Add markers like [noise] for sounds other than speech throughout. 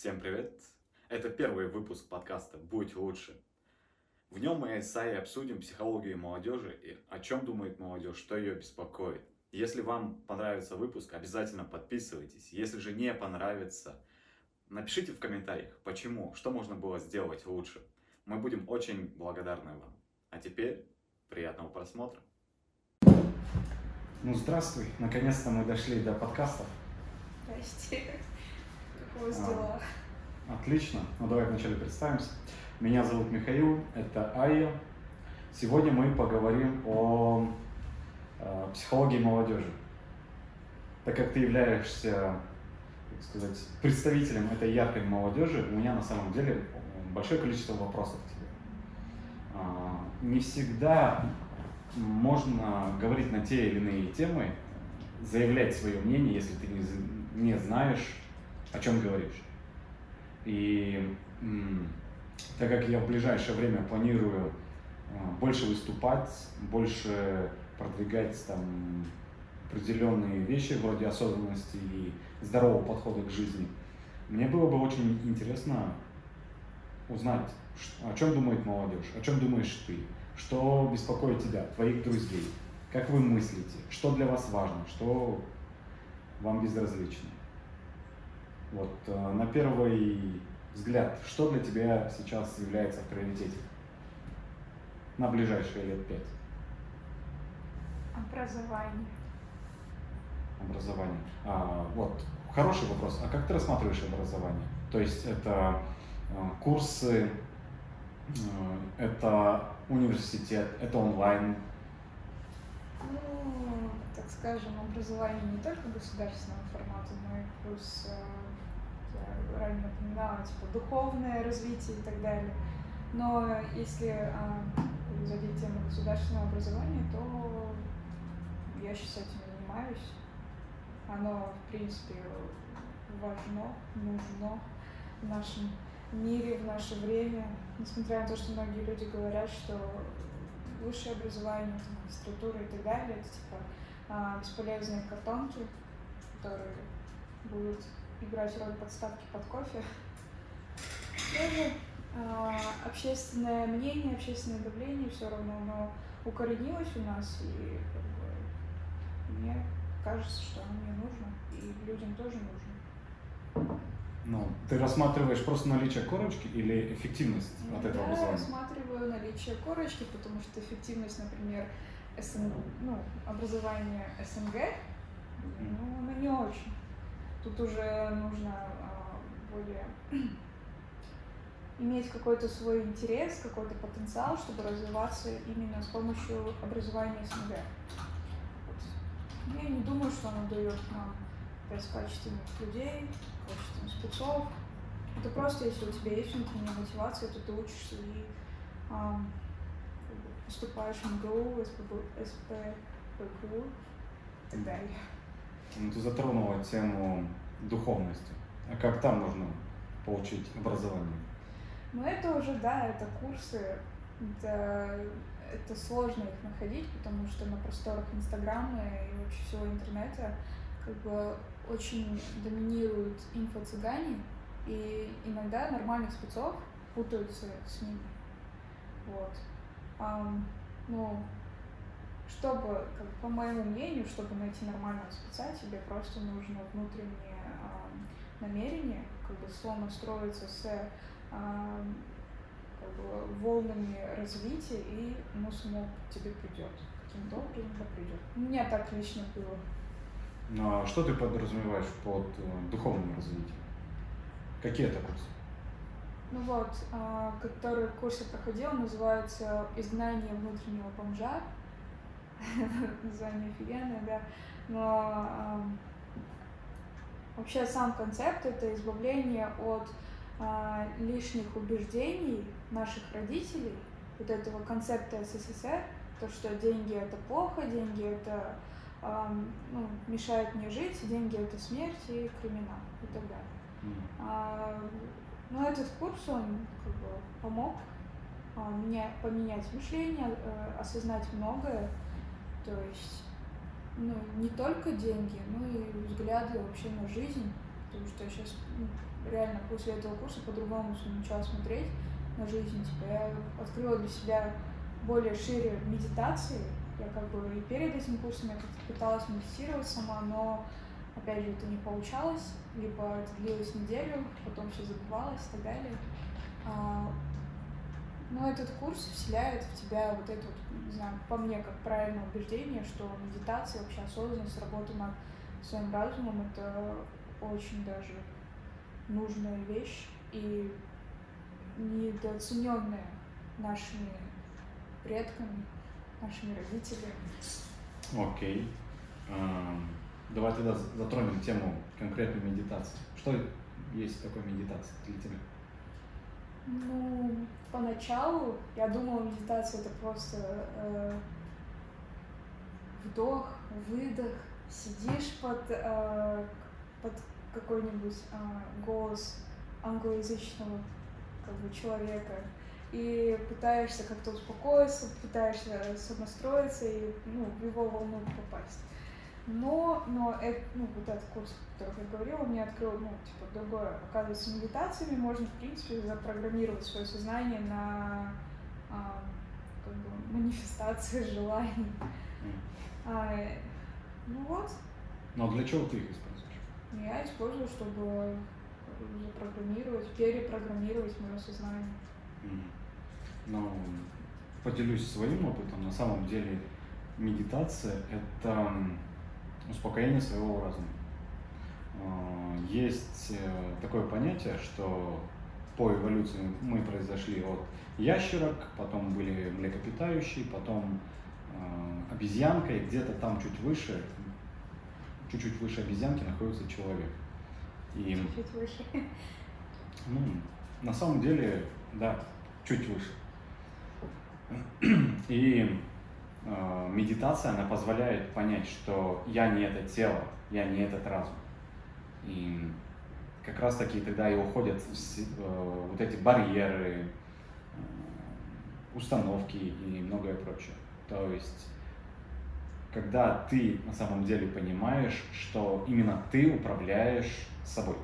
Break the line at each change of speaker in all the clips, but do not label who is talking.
Всем привет! Это первый выпуск подкаста «Будь лучше». В нем мы с Саей обсудим психологию молодежи и о чем думает молодежь, что ее беспокоит. Если вам понравится выпуск, обязательно подписывайтесь. Если же не понравится, напишите в комментариях, почему, что можно было сделать лучше. Мы будем очень благодарны вам. А теперь приятного просмотра.
Ну, здравствуй. Наконец-то мы дошли до подкастов.
Здрасте. Как у вас дела?
Отлично. Ну, давай вначале представимся. Меня зовут Михаил, это Айя. Сегодня мы поговорим о э, психологии молодежи. Так как ты являешься, как сказать, представителем этой яркой молодежи, у меня на самом деле большое количество вопросов к тебе. А, не всегда можно говорить на те или иные темы, заявлять свое мнение, если ты не, не знаешь, о чем говоришь. И так как я в ближайшее время планирую а, больше выступать, больше продвигать там определенные вещи вроде осознанности и здорового подхода к жизни, мне было бы очень интересно узнать, о чем думает молодежь, о чем думаешь ты, что беспокоит тебя, твоих друзей, как вы мыслите, что для вас важно, что вам безразлично. Вот э, на первый взгляд, что для тебя сейчас является в приоритете на ближайшие лет пять?
Образование.
Образование. А, вот, хороший вопрос. А как ты рассматриваешь образование? То есть это э, курсы, э, это университет, это онлайн?
Ну, так скажем, образование не только государственного формата, но и плюс ранее напоминала, типа духовное развитие и так далее. Но если а, задеть тему государственного образования, то я сейчас этим занимаюсь. Оно, в принципе, важно, нужно в нашем мире, в наше время. Несмотря на то, что многие люди говорят, что высшее образование, магистратура и так далее, это типа а, бесполезные картонки, которые будут играть роль подставки под кофе. Тоже э, общественное мнение, общественное давление все равно оно укоренилось у нас, и как бы, мне кажется, что оно мне нужно, и людям тоже нужно.
Ну, ты рассматриваешь просто наличие корочки или эффективность
ну,
от этого образования?
Я рассматриваю наличие корочки, потому что эффективность, например, СН... ну, образования СНГ, ну, она не очень. Тут уже нужно а, более иметь какой-то свой интерес, какой-то потенциал, чтобы развиваться именно с помощью образования СНГ. Вот. Я не думаю, что оно дает нам опять качественных людей, качественных спецов. Это просто, если у тебя есть внутренняя мотивация, то ты учишься и а, поступаешь в МГУ, СПБ, СПБГУ и так далее.
Ну, ты затронула тему духовности. А как там можно получить образование?
Ну, это уже, да, это курсы, это, это сложно их находить, потому что на просторах Инстаграма и вообще всего интернета как бы очень доминируют инфо-цыгане, и иногда нормальных спецов путаются с ними. Вот. Um, ну, чтобы, как, по моему мнению, чтобы найти нормального спеца, тебе просто нужно внутреннее э, намерение, как бы сонастроиться с э, как бы, волнами развития, и оно само тебе придет. Каким-то образом это придет. У меня так лично было.
Ну а что ты подразумеваешь под э, духовным развитием? Какие это курсы?
Ну вот, э, который курс я проходила, называется «Изгнание внутреннего бомжа». [laughs] название офигенное, да, но э, вообще сам концепт — это избавление от э, лишних убеждений наших родителей, вот этого концепта СССР, то, что деньги — это плохо, деньги — это э, ну, мешает мне жить, деньги — это смерть и криминал и так далее. Mm. А, но этот курс, он как бы помог а, меня поменять мышление, э, осознать многое, то есть, ну, не только деньги, но и взгляды вообще на жизнь, потому что сейчас ну, реально после этого курса по-другому начала смотреть на жизнь. Типа я открыла для себя более шире медитации. Я как бы и перед этим курсом я как-то пыталась медитировать сама, но опять же это не получалось, либо это длилось неделю, потом все забывалось и так далее. А, но этот курс вселяет в тебя вот это вот, не знаю, по мне, как правильное убеждение, что медитация, вообще осознанность, работа над своим разумом — это очень даже нужная вещь и недооцененная нашими предками, нашими родителями.
Окей. Okay. Давай тогда затронем тему конкретной медитации. Что есть такое медитация для тебя?
Ну, поначалу я думала, медитация это просто э, вдох, выдох, сидишь под, э, под какой-нибудь э, голос англоязычного как бы, человека и пытаешься как-то успокоиться, пытаешься сонастроиться и ну, в его волну попасть. Но, но это, ну, вот этот курс, о котором я говорила, мне открыл, ну, типа, другое. Оказывается, медитациями можно, в принципе, запрограммировать свое сознание на а, как бы, манифестации желаний. А, ну вот.
Но для чего ты их используешь?
Я использую, чтобы запрограммировать, перепрограммировать мое сознание.
Mm. Ну, поделюсь своим опытом. На самом деле медитация — это успокоение своего разума. А, есть э, такое понятие, что по эволюции мы произошли от ящерок, потом были млекопитающие, потом э, обезьянка, и где-то там чуть выше, чуть-чуть выше обезьянки находится человек.
И, чуть выше. [laughs]
Ну, на самом деле, да, чуть выше. [clears throat] И медитация, она позволяет понять, что я не это тело, я не этот разум. И как раз таки тогда и уходят э, вот эти барьеры, э, установки и многое прочее. То есть, когда ты на самом деле понимаешь, что именно ты управляешь собой.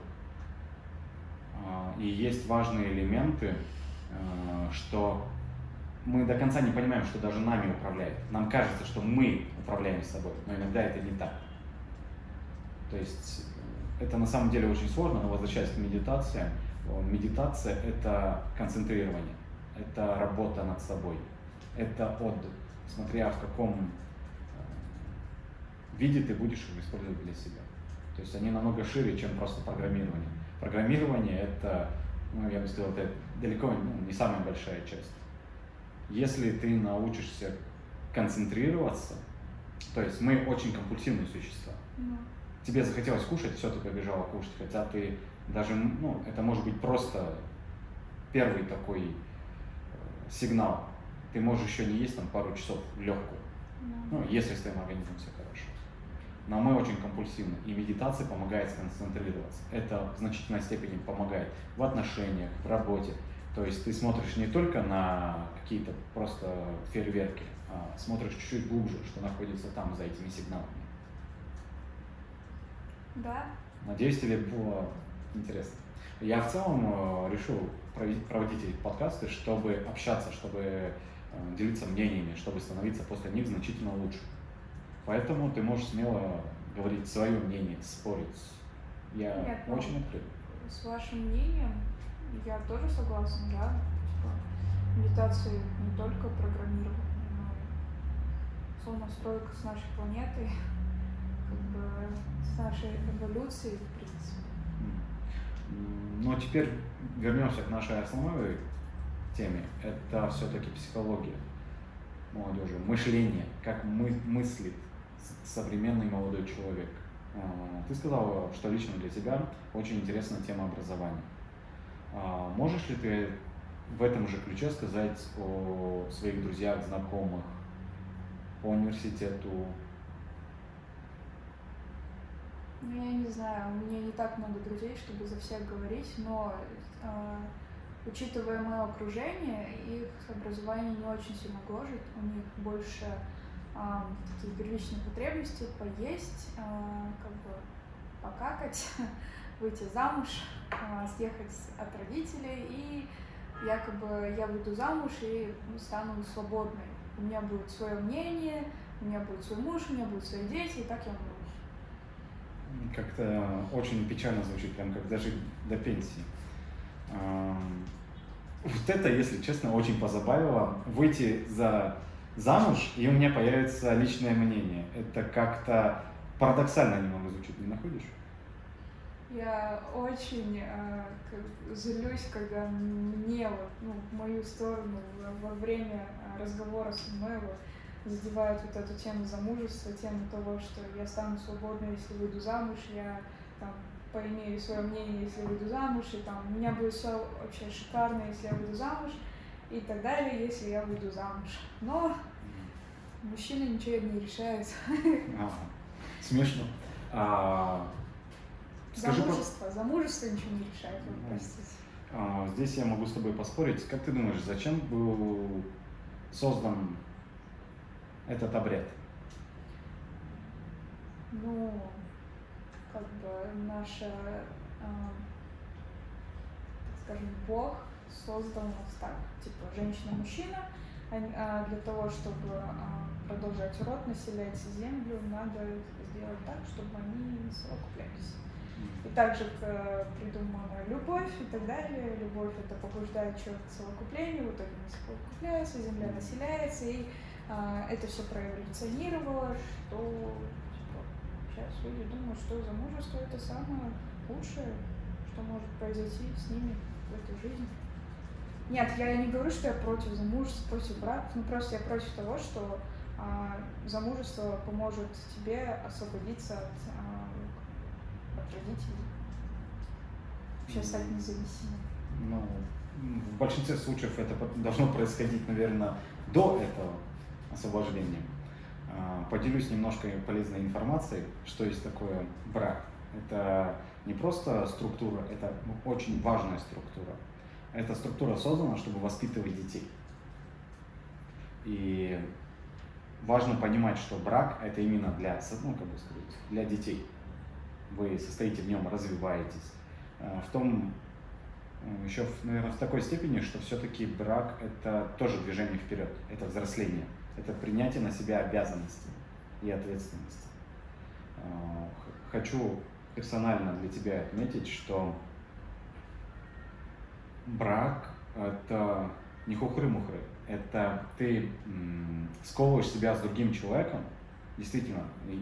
Э, и есть важные элементы, э, что мы до конца не понимаем, что даже нами управляет. Нам кажется, что мы управляем собой, но иногда это не так. То есть это на самом деле очень сложно, но возвращаясь к медитации, медитация — это концентрирование, это работа над собой, это отдых, смотря в каком э, виде ты будешь его использовать для себя. То есть они намного шире, чем просто программирование. Программирование — это, ну, я бы сказал, это далеко ну, не самая большая часть. Если ты научишься концентрироваться, то есть мы очень компульсивные существа. Mm. Тебе захотелось кушать, все, ты побежала кушать, хотя ты даже, ну, это может быть просто первый такой э, сигнал. Ты можешь еще не есть там пару часов легкую, mm. ну, если с твоим организмом все хорошо. Но мы очень компульсивны, и медитация помогает сконцентрироваться. Это в значительной степени помогает в отношениях, в работе. То есть ты смотришь не только на какие-то просто фейерверки, а смотришь чуть-чуть глубже, что находится там за этими сигналами.
Да.
Надеюсь, тебе было интересно. Я в целом э, решил проводить эти подкасты, чтобы общаться, чтобы э, делиться мнениями, чтобы становиться после них значительно лучше. Поэтому ты можешь смело говорить свое мнение, спорить. Я ну, очень открыт.
С вашим мнением я тоже согласна, да. Типа, медитации не только программирование, но и сонастройка с нашей планетой, [laughs] как бы с нашей эволюцией, в принципе.
Ну а теперь вернемся к нашей основной теме. Это все-таки психология молодежи, мышление, как мы, мыслит современный молодой человек. А, ты сказала, что лично для тебя очень интересная тема образования. А можешь ли ты в этом же ключе сказать о своих друзьях, знакомых, по университету?
Ну, я не знаю, у меня не так много друзей, чтобы за всех говорить, но э, учитывая мое окружение, их образование не очень сильно гложет, у них больше э, такие первичные потребности, поесть, э, как бы покакать, [laughs] выйти замуж, а, съехать от родителей, и якобы я выйду замуж и ну, стану свободной. У меня будет свое мнение, у меня будет свой муж, у меня будут свои дети, и так я умру.
Как-то очень печально звучит, прям как даже до пенсии. Вот это, если честно, очень позабавило. Выйти за замуж, и у меня появится личное мнение. Это как-то парадоксально немного звучит, не находишь?
Я очень э, злюсь, когда мне вот, ну, в мою сторону во время разговора мной вот, задевают вот эту тему замужества, тему того, что я стану свободной, если выйду замуж, я там поимею свое мнение, если выйду замуж, и там у меня будет все вообще шикарно, если я выйду замуж, и так далее, если я выйду замуж. Но мужчина ничего не решает.
Смешно. А,
скажи, замужество, замужество ничего не решает, вы простите.
А, здесь я могу с тобой поспорить. Как ты думаешь, зачем был создан этот обряд?
Ну, как бы наша, э, скажем, Бог создал нас так, типа женщина-мужчина, а, для того, чтобы а, продолжать род, населять землю, надо сделать так, чтобы они не совокуплялись. И также придумана любовь и так далее. Любовь это побуждает человека к совокуплению, в итоге не совокупляется, земля населяется, и а, это все проэволюционировало, что типа, сейчас люди думают, что замужество это самое лучшее, что может произойти с ними в этой жизни. Нет, я не говорю, что я против замужества, против брака, ну просто я против того, что а, замужество поможет тебе освободиться от, а, от родителей, вообще стать независимым.
Ну, в большинстве случаев это должно происходить, наверное, до этого освобождения. А, поделюсь немножко полезной информацией, что есть такое брак. Это не просто структура, это очень важная структура. Эта структура создана, чтобы воспитывать детей. И важно понимать, что брак это именно для, ну, как бы сказать, для детей. Вы состоите в нем, развиваетесь. А, в том, еще, наверное, в такой степени, что все-таки брак это тоже движение вперед, это взросление это принятие на себя обязанностей и ответственности. А, хочу персонально для тебя отметить, что брак – это не хухры-мухры, это ты сковываешь себя с другим человеком, действительно, ну,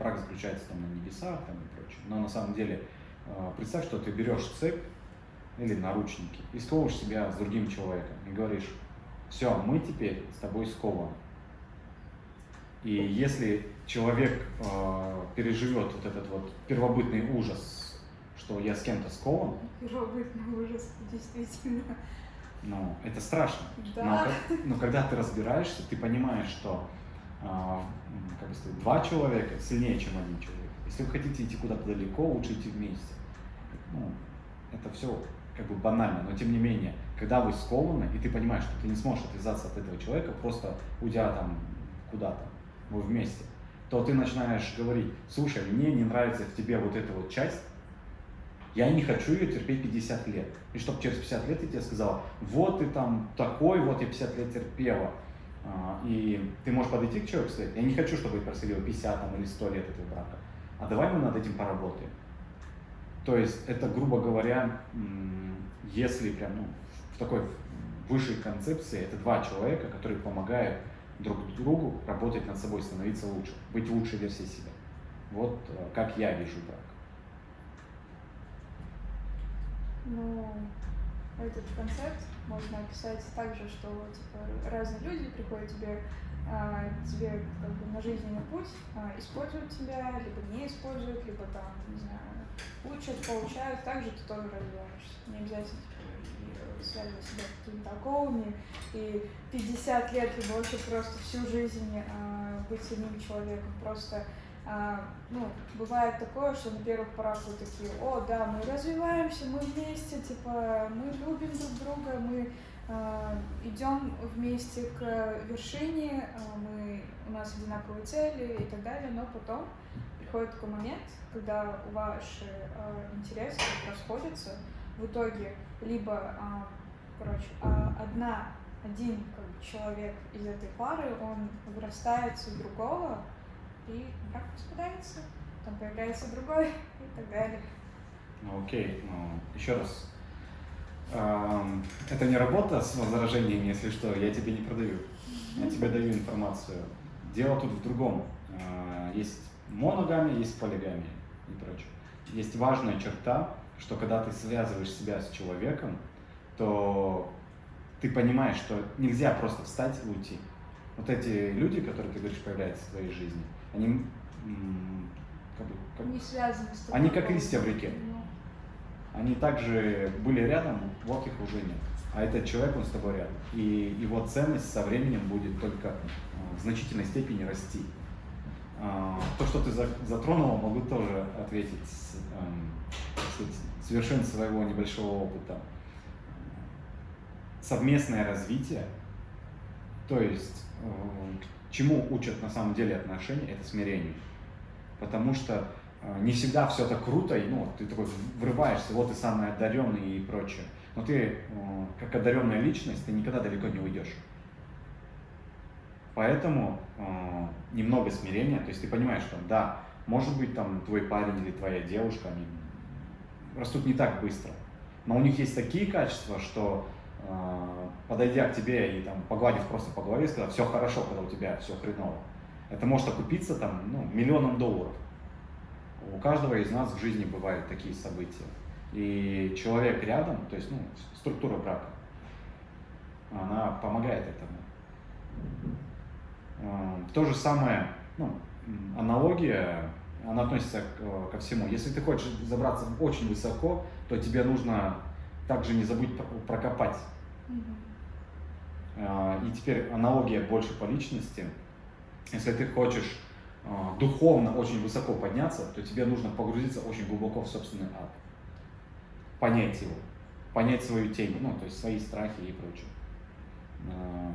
брак заключается там на небесах там, и прочее, но на самом деле а, представь, что ты берешь цепь или наручники и сковываешь себя с другим человеком и говоришь, все, мы теперь с тобой скованы. И если человек э, переживет вот этот вот первобытный ужас, что я с кем-то скован.
Первобытный ужас, действительно.
Ну, это страшно.
Да.
Но, но когда ты разбираешься, ты понимаешь, что э, как бы сказать, два человека сильнее, чем один человек. Если вы хотите идти куда-то далеко, лучше идти вместе. Ну, это все как бы банально, но тем не менее, когда вы скованы, и ты понимаешь, что ты не сможешь отвязаться от этого человека, просто уйдя там куда-то, вы вместе, то ты начинаешь говорить, слушай, мне не нравится в тебе вот эта вот часть, я не хочу ее терпеть 50 лет. И чтобы через 50 лет я тебе сказал, вот ты там такой, вот я 50 лет терпела. А, и ты можешь подойти к человеку и сказать, я не хочу, чтобы происходило 50 там, или 100 лет этого брака. А давай мы над этим поработаем. То есть это, грубо говоря, если прям ну, в такой высшей концепции, это два человека, которые помогают друг другу работать над собой, становиться лучше, быть лучшей версией себя. Вот э, как я вижу брак.
Ну, этот концепт можно описать так же, что типа, разные люди приходят тебе, а, тебе как бы на жизненный путь, а, используют тебя, либо не используют, либо там, не знаю, учат, получают, также ты тоже развиваешься. Не обязательно типа, связывать себя какими-то оковами и 50 лет, либо вообще просто всю жизнь а, быть одним человеком. Просто а, ну, бывает такое, что на первых порах вы такие, о, да, мы развиваемся, мы вместе, типа, мы любим друг друга, мы а, идем вместе к вершине, а, мы, у нас одинаковые цели и так далее, но потом приходит такой момент, когда ваши интересы расходятся, в итоге либо, короче, одна, один как бы, человек из этой пары, он вырастается в другого, и брак распадается, там появляется другой и так далее.
Ну окей, ну, еще раз. Это не работа с возражениями, если что, я тебе не продаю. Я тебе даю информацию. Дело тут в другом. Э, есть моногамия, есть полигамия и прочее. Есть важная черта, что когда ты связываешь себя с человеком, то ты понимаешь, что нельзя просто встать и уйти. Вот эти люди, которые, ты говоришь, появляются в твоей жизни, они
как бы, как... не связаны с тобой.
Они как листья в реке. Ну. Они также были рядом, вот их уже нет. А этот человек, он с тобой рядом. И его ценность со временем будет только э, в значительной степени расти. А, то, что ты затронула, могу тоже ответить с, эм, с вершин своего небольшого опыта. Совместное развитие, то есть э, чему учат на самом деле отношения, это смирение. Потому что э, не всегда все так круто, и ну, ты такой врываешься, вот ты самый одаренный и прочее. Но ты, э, как одаренная личность, ты никогда далеко не уйдешь. Поэтому э, немного смирения, то есть ты понимаешь, что да, может быть там твой парень или твоя девушка, они растут не так быстро, но у них есть такие качества, что подойдя к тебе и там погладив просто по голове, сказать, все хорошо, когда у тебя все хреново, это может окупиться там ну, миллионом долларов. У каждого из нас в жизни бывают такие события. И человек рядом, то есть ну, структура брака, она помогает этому. А, то же самое, ну, аналогия, она относится к, ко всему. Если ты хочешь забраться очень высоко, то тебе нужно также не забыть прокопать. Mm-hmm. И теперь аналогия больше по личности. Если ты хочешь а, духовно очень высоко подняться, то тебе нужно погрузиться очень глубоко в собственный ад. Понять его, понять свою тему, ну, то есть свои страхи и прочее.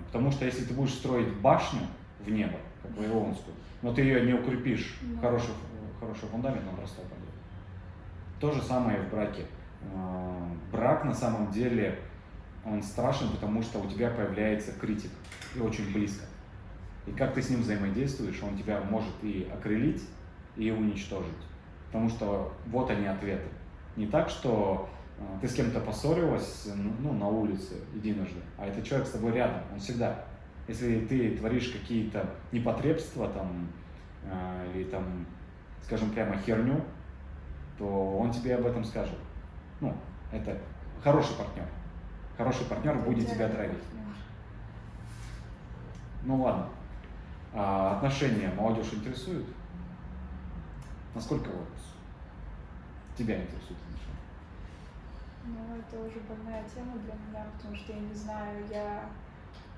Потому что если ты будешь строить башню, в небо, как Вавилонскую, но ты ее не укрепишь mm хороший, хороший фундамент, он просто упадет. То же самое в браке. А, брак на самом деле, он страшен, потому что у тебя появляется критик, и очень близко. И как ты с ним взаимодействуешь, он тебя может и окрылить, и уничтожить. Потому что вот они ответы. Не так, что а, ты с кем-то поссорилась ну, на улице единожды, а этот человек с тобой рядом, он всегда если ты творишь какие-то непотребства там, э, или там, скажем прямо херню, то он тебе об этом скажет. Ну, это хороший партнер. Хороший партнер будет тебя травить. Ну ладно. А отношения молодежь интересует? Насколько вот тебя интересует отношения?
Ну, это уже больная тема для меня, потому что я не знаю, я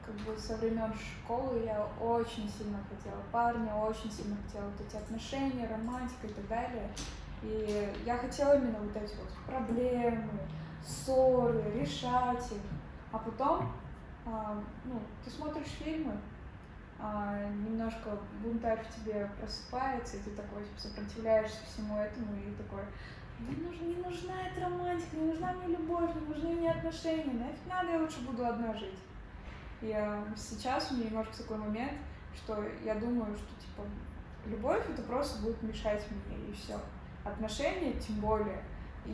как бы со времен школы я очень сильно хотела парня, очень сильно хотела вот эти отношения, романтика и так далее. И я хотела именно вот эти вот проблемы, ссоры, решать их. А потом, а, ну, ты смотришь фильмы, а, немножко бунтарь в тебе просыпается, и ты такой типа, сопротивляешься всему этому, и такой, не, нужна, не нужна эта романтика, не нужна мне любовь, не нужны мне отношения, нафиг надо, я лучше буду одна жить. И сейчас у меня немножко такой момент, что я думаю, что типа любовь это просто будет мешать мне и все. Отношения, тем более,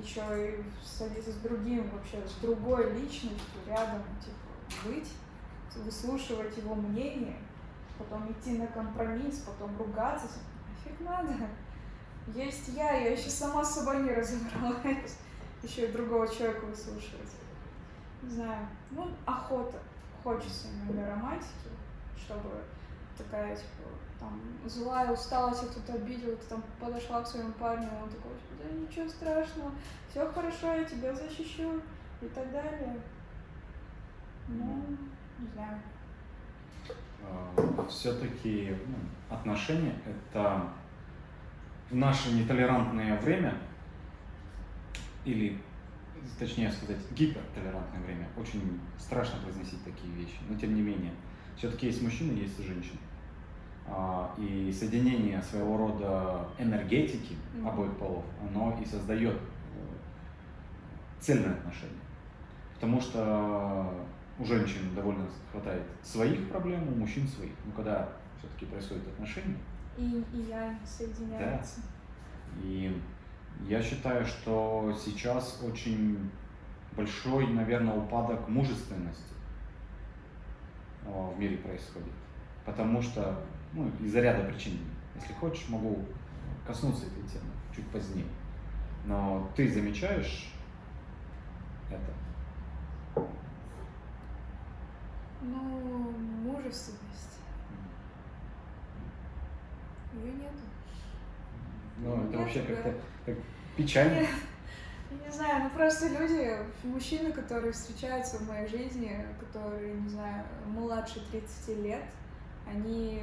еще и садиться с другим вообще, с другой личностью рядом, типа, быть, выслушивать его мнение, потом идти на компромисс, потом ругаться, нафиг надо. Есть я, я еще сама с собой не разобралась, [laughs] еще и другого человека выслушивать. Не знаю, ну, охота хочется иногда романтики, чтобы такая, типа, там, злая, усталость, я кто-то обидел, ты там подошла к своему парню, он такой, да ничего страшного, все хорошо, я тебя защищу и так далее. Ну, не знаю.
А, Все-таки ну, отношения это в наше нетолерантное время или точнее сказать, гипертолерантное время. Очень страшно произносить такие вещи, но тем не менее. Все-таки есть мужчины, есть и женщины. А, и соединение своего рода энергетики
Мгм.
обоих полов, оно и создает э, цельные отношения. Потому что у женщин довольно хватает своих проблем, у мужчин своих. Но когда все-таки происходят отношения,
И, и я соединяются.
и я считаю, что сейчас очень большой, наверное, упадок мужественности а, в мире происходит. Потому что, ну, из-за ряда причин. Если хочешь, могу коснуться этой темы чуть позднее. Но ты замечаешь это?
Ну, мужественность. Ее нету.
Ну, это
Нет,
вообще как-то как печально.
Я не знаю, ну просто люди, мужчины, которые встречаются в моей жизни, которые, не знаю, младше 30 лет, они,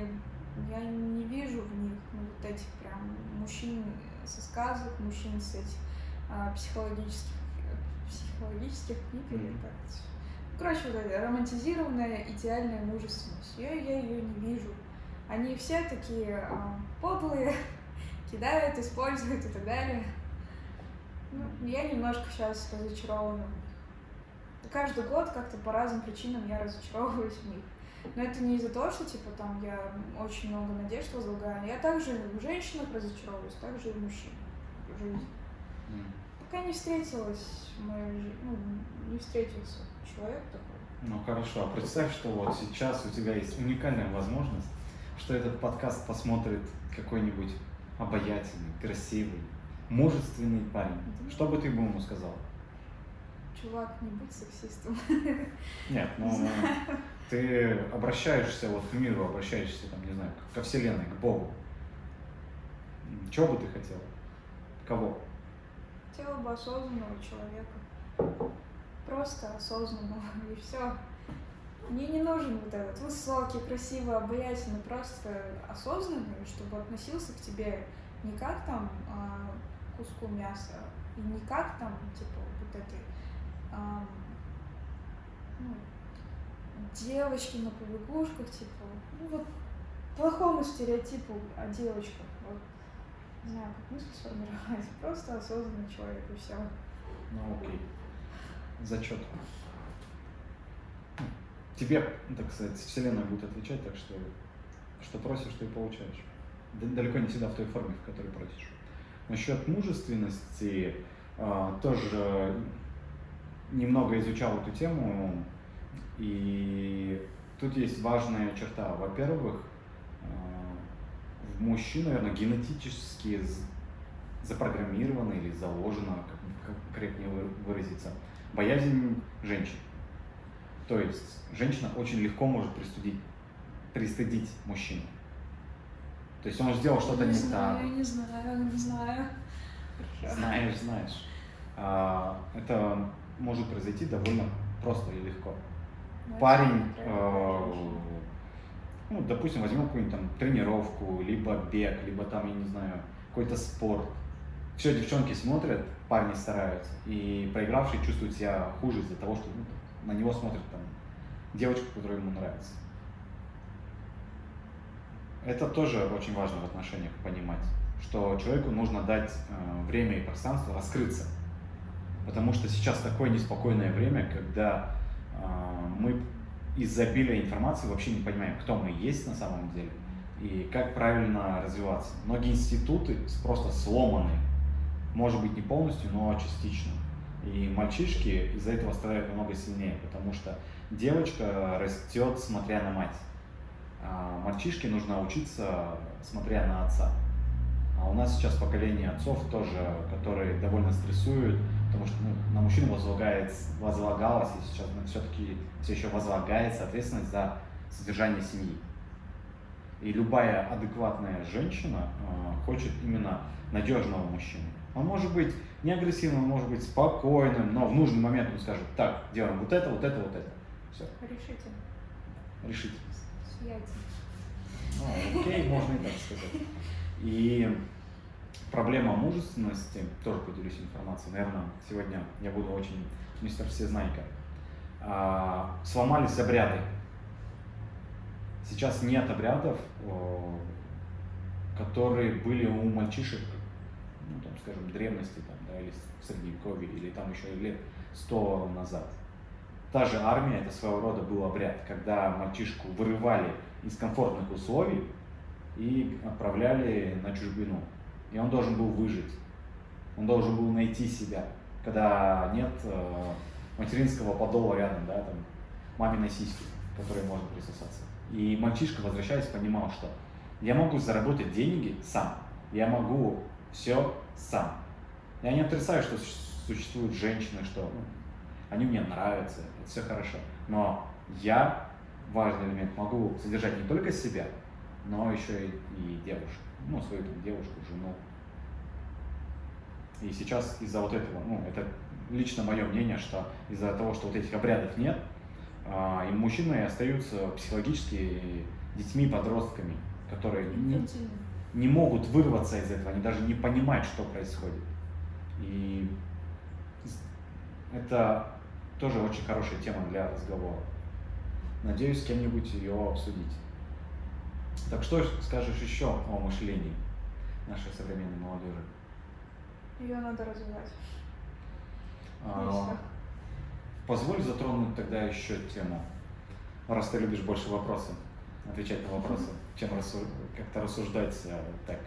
я не вижу в них ну, вот этих прям мужчин со сказок, мужчин с этих а, психологических, психологических книг или как это? Короче, вот эта романтизированная идеальная мужественность. Я, я ее не вижу. Они все такие а, подлые, [laughs] кидают, используют и так далее. Ну, я немножко сейчас разочарована. Каждый год как-то по разным причинам я разочаровываюсь в них. Но это не из-за того, что типа там я очень много надежд возлагаю. Я также в женщинах разочаровываюсь, также и в мужчинах в жизни.
М.
Пока не встретилась жи- ну, не встретился человек такой.
Ну хорошо, а представь, что вот сейчас у тебя есть уникальная возможность, что этот подкаст посмотрит какой-нибудь обаятельный, красивый, мужественный парень. Что бы ты бы ему сказал?
Чувак, не будь сексистом.
Нет, [laughs] ну ты обращаешься вот к миру, обращаешься там, не знаю, ко вселенной, к Богу. Чего бы ты хотел? Кого?
Хотела бы осознанного человека. Просто осознанного, [laughs] и все. Мне не нужен вот этот высокий, красивый, обаятельный, просто осознанный, чтобы относился к тебе не как там а, куску мяса, и не как там, типа, вот этой ам, ну, девочки на побегушках, типа, ну вот плохому стереотипу о девочках. Вот. Не знаю, как мысль сформировать. [laughs] Просто осознанный человек и все.
Ну окей. Зачет. Тебе, ну, так сказать, вселенная будет отвечать, так что что просишь, то и получаешь. Далеко не всегда в той форме, в которой просишь. Насчет мужественности а, тоже немного изучал эту тему, и тут есть важная черта. Во-первых, а, в мужчин, наверное, генетически запрограммировано или заложено, как, как корректнее выразиться, боязнь женщин. То есть женщина очень легко может пристудить, пристыдить мужчину. То есть он сделал что-то не, так.
знаю, не знаю, не знаю.
Знаешь, знаешь. А, это может произойти довольно просто и легко. Парень, э, ну, допустим, возьмем какую-нибудь там тренировку, либо бег, либо там, я не знаю, какой-то спорт. Все, девчонки смотрят, парни стараются, и проигравший чувствует себя хуже из-за того, что ну, на него смотрит там девочка, которая ему нравится. Это тоже очень важно в отношениях понимать, что человеку нужно дать э, время и пространство раскрыться. Потому что сейчас такое неспокойное время, когда мы из-за обилия информации вообще не понимаем, кто мы есть на самом деле и как правильно развиваться. Многие институты просто сломаны, может быть не полностью, но частично. И мальчишки из-за этого страдают намного сильнее, потому что девочка растет, смотря на мать. А мальчишке нужно учиться, смотря на отца. А у нас сейчас поколение отцов тоже, которые довольно стрессуют, потому что ну, на мужчину возлагается, возлагалась и сейчас все-таки все еще возлагается ответственность за содержание семьи. И любая адекватная женщина э, хочет именно надежного мужчину. Он может быть не агрессивным, он может быть спокойным, но в нужный момент он скажет, так, делаем вот это, вот это, вот это. Все,
Решите.
решительность.
Сияйте.
Ну, окей, можно и так сказать. И проблема мужественности, тоже поделюсь информацией, наверное, сегодня я буду очень мистер Всезнайка. А, сломались обряды. Сейчас нет обрядов, которые были у мальчишек, ну, там, скажем, древности, там, да, или в средневековье, или там еще лет сто назад. Та же армия, это своего рода был обряд, когда мальчишку вырывали из комфортных условий и отправляли на чужбину. И он должен был выжить. Он должен был найти себя, когда нет э, материнского подола рядом, да, там, маминой сиськи, которой можно присосаться. И мальчишка, возвращаясь, понимал, что я могу заработать деньги сам, я могу все сам. Я не отрицаю, что существуют женщины, что ну, они мне нравятся, это все хорошо. Но я, важный элемент, могу содержать не только себя, но еще и, и девушек. Ну, свою там, девушку, жену. И сейчас из-за вот этого, ну, это лично мое мнение, что из-за того, что вот этих обрядов нет, а, и мужчины остаются психологически детьми, подростками, которые не, не могут вырваться из этого, они даже не понимают, что происходит. И это тоже очень хорошая тема для разговора. Надеюсь, с кем-нибудь ее обсудить. Так что скажешь еще о мышлении нашей современной молодежи?
Ее надо развивать.
А, позволь затронуть тогда еще тему, раз ты любишь больше вопросы, отвечать на вопросы, чем рассу... как-то рассуждать а, так.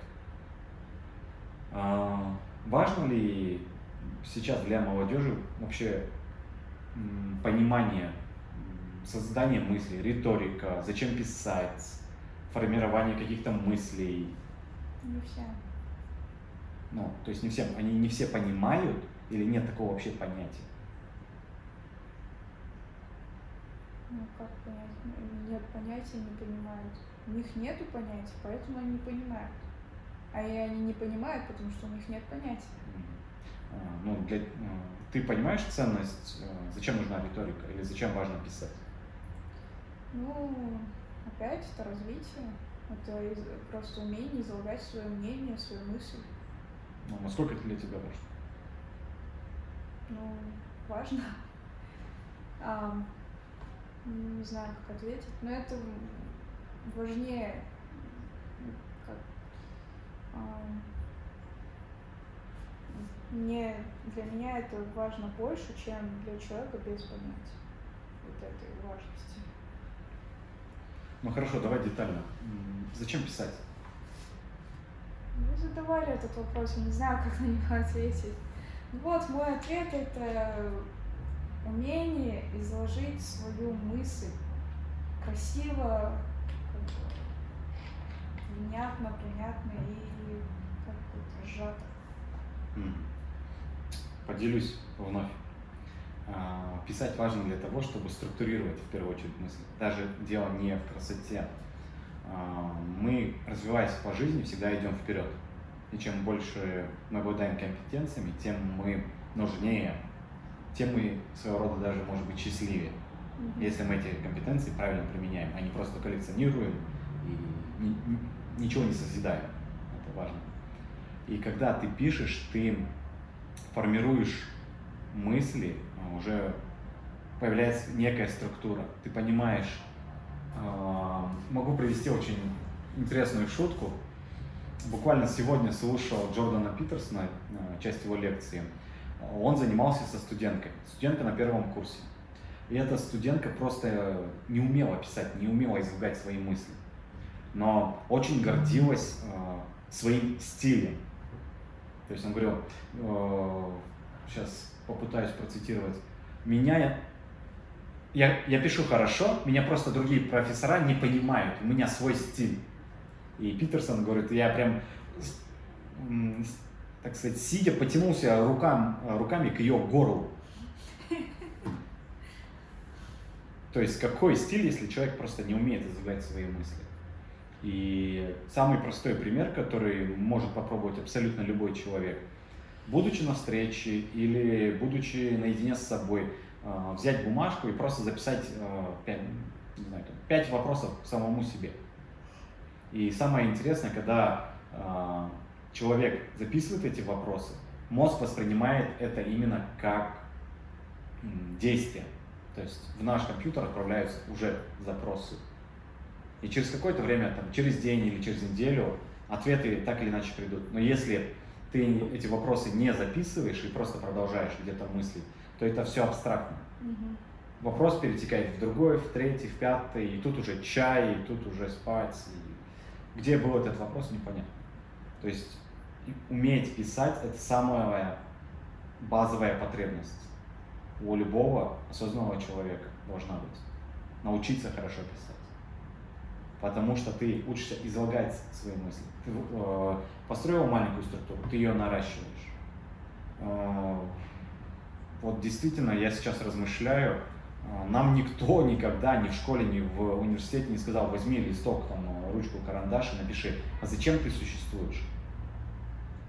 А, важно ли сейчас для молодежи вообще понимание, создание мыслей, риторика, зачем писать, формирование каких-то мыслей?
Не все.
Ну, то есть не всем, они не все понимают или нет такого вообще понятия?
Ну, как понять? Нет понятия, не понимают. У них нету понятия, поэтому они не понимают. А и они не понимают, потому что у них нет понятия.
А, ну, для, а, ты понимаешь ценность, а, зачем нужна риторика или зачем важно писать?
Ну, опять это развитие. Это просто умение излагать свое мнение, свою мысль.
Ну, насколько это для тебя важно?
Ну, важно. [laughs] А, не знаю, как ответить, но это важнее, как, а, мне, для меня это важно больше, чем для человека без понятия вот этой важности.
Ну хорошо, давай детально. Зачем писать?
Вы задавали этот вопрос, я не знаю, как на него ответить. Вот мой ответ – это умение изложить свою мысль красиво, внятно, понятно и как-то сжато.
Поделюсь вновь. А, писать важно для того, чтобы структурировать в первую очередь мысли. Даже дело не в красоте. А, мы, развиваясь по жизни, всегда идем вперед. И чем больше мы обладаем компетенциями, тем мы нужнее, тем мы своего рода даже, может быть, счастливее. Mm-hmm. Если мы эти компетенции правильно применяем, а не просто коллекционируем и ни, ни, ничего не созидаем. Это важно. И когда ты пишешь, ты формируешь мысли, уже появляется некая структура. Ты понимаешь, а, могу привести очень интересную шутку буквально сегодня слушал Джордана Питерсона, э, часть его лекции. Он занимался со студенткой, студентка на первом курсе. И эта студентка просто не умела писать, не умела излагать свои мысли. Но очень гордилась э, своим стилем. То есть он говорил, э, сейчас попытаюсь процитировать, меня я, я пишу хорошо, меня просто другие профессора не понимают, у меня свой стиль. И Питерсон говорит, я прям, так сказать, сидя, потянулся рукам, руками к ее горлу. То есть какой стиль, если человек просто не умеет излагать свои мысли? И самый простой пример, который может попробовать абсолютно любой человек, будучи на встрече или будучи наедине с собой, а, взять бумажку и просто записать а, пять, не знаю, пять вопросов к самому себе – и самое интересное, когда э, человек записывает эти вопросы, мозг воспринимает это именно как действие. То есть в наш компьютер отправляются уже запросы. И через какое-то время, там, через день или через неделю ответы так или иначе придут. Но если ты эти вопросы не записываешь и просто продолжаешь где-то мыслить, то это все абстрактно.
Мгм.
Вопрос перетекает в другой, в третий, в пятый, и тут уже чай, и тут уже спать. И где был этот вопрос, непонятно. То есть уметь писать – это самая базовая потребность у любого осознанного человека должна быть. Научиться хорошо писать. Потому что ты учишься излагать свои мысли. Ты э, построил маленькую структуру, ты ее наращиваешь. Э, вот действительно, я сейчас размышляю, э, нам никто [laughs] никогда ни в школе, ни в университете не сказал, возьми листок, там, э, ручку, карандаш и напиши, а зачем ты существуешь?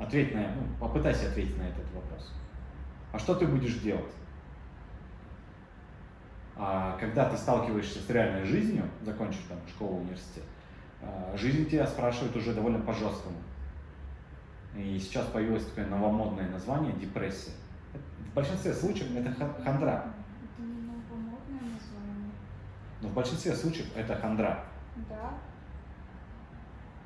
Ответь на, ну, попытайся ответить на этот вопрос. А что ты будешь делать? А когда ты сталкиваешься с реальной жизнью, закончишь там школу, университет, а, жизнь тебя спрашивает уже довольно по-жесткому. И сейчас появилось такое новомодное название – депрессия. В большинстве случаев это ха- хандра.
Это не новомодное название.
Но в большинстве случаев это хандра.
Да.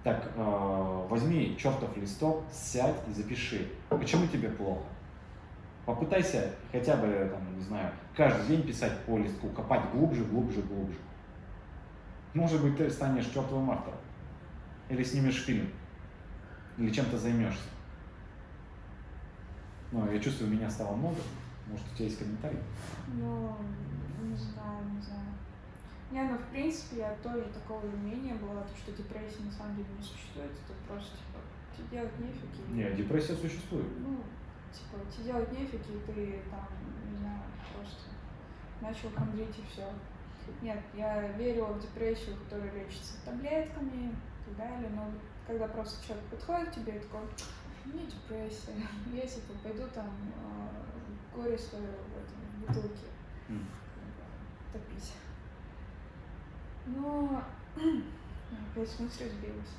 Так, э, возьми чертов листок, сядь и запиши, почему тебе плохо. Попытайся хотя бы, там, не знаю, каждый день писать по листку, копать глубже, глубже, глубже. Может быть, ты станешь чертовым автором. Или снимешь фильм. Или чем-то займешься. Ну, я чувствую, меня стало много. Может, у тебя есть комментарий?
Ну, не знаю, не знаю. Не, ну, в принципе, я тоже такого мнения была, то, что депрессия на самом деле не существует, это просто, типа, тебе делать нефиг, и,
Нет, депрессия существует.
ну, типа, тебе делать нефиг, и ты там, не знаю, просто начал хандрить и все. Нет, я верила в депрессию, которая лечится таблетками и так далее, но когда просто человек подходит к тебе и такой, мне депрессия, [laughs] я типа пойду там э, горе свое в, этом, в бутылке топить. Но [clears throat] опять с мыслью сбилась.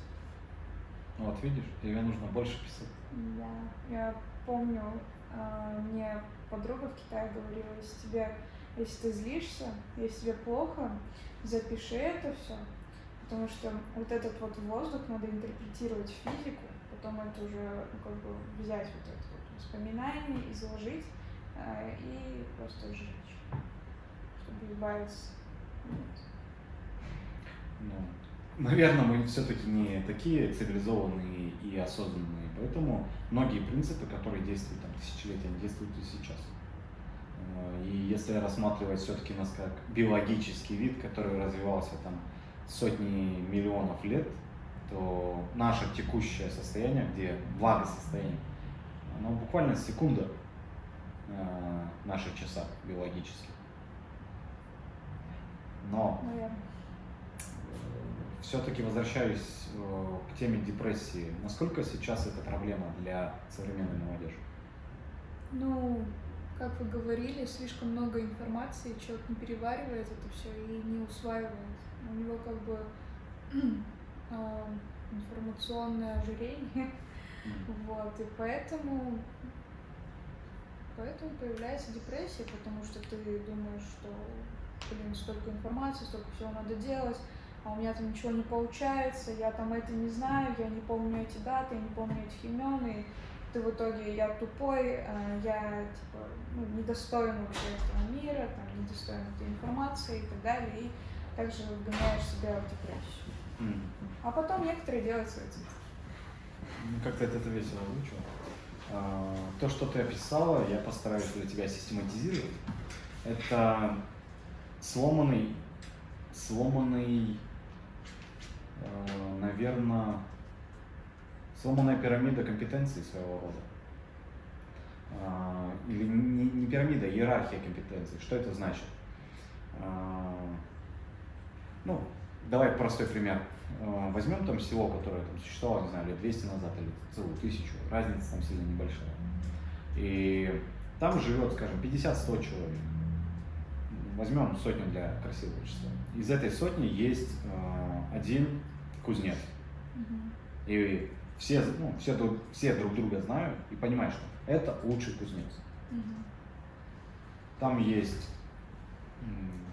Ну, Вот видишь, тебе нужно больше писать.
Да, я помню, а, мне подруга в Китае говорила, если тебе, если ты злишься, если тебе плохо, запиши это все, потому что вот этот вот воздух надо интерпретировать в физику, потом это уже ну, как бы взять вот это вот воспоминание, изложить а, и просто сжечь, чтобы избавиться.
Наверное, мы все-таки не такие цивилизованные и осознанные, поэтому многие принципы, которые действуют там тысячелетия, они действуют и сейчас. Э, И если рассматривать все-таки нас как биологический вид, который развивался там сотни миллионов лет, то наше текущее состояние, где благосостояние, оно буквально секунда э, наших часах биологических. Но
Наверное.
Все-таки возвращаюсь э, к теме депрессии. Насколько сейчас это проблема для современной молодежи?
Ну, как вы говорили, слишком много информации, человек не переваривает это все и не усваивает. У него как бы а, [clears throat] информационное ожирение, вот, и поэтому поэтому появляется депрессия, потому что ты думаешь, что, блин, столько информации, столько всего надо делать, а у меня там ничего не получается, я там это не знаю, я не помню эти даты, я не помню этих имен, и ты в итоге, я тупой, а, я типа, ну, недостоин вообще этого мира, там, недостоин этой информации и так далее, и также вгоняешь себя в депрессию. А потом некоторые делают суицид.
Ну, как-то это весело озвучил. А, То, что ты описала, я постараюсь для тебя систематизировать. Это сломанный, сломанный, наверное, сломанная пирамида компетенций своего рода. А, Или не, не пирамида, а иерархия компетенций. Что это значит? А, Ну, давай простой пример. Э, Возьмем там село, которое там существовало, не знаю, лет 200 назад или целую тысячу, разница там сильно небольшая. И там живет, скажем, 50-100 человек. Возьмем сотню для красивого числа. Из этой сотни есть э, один кузнец. И все, ну, все, друг- все друг друга знают и понимают, что это лучший кузнец. Там есть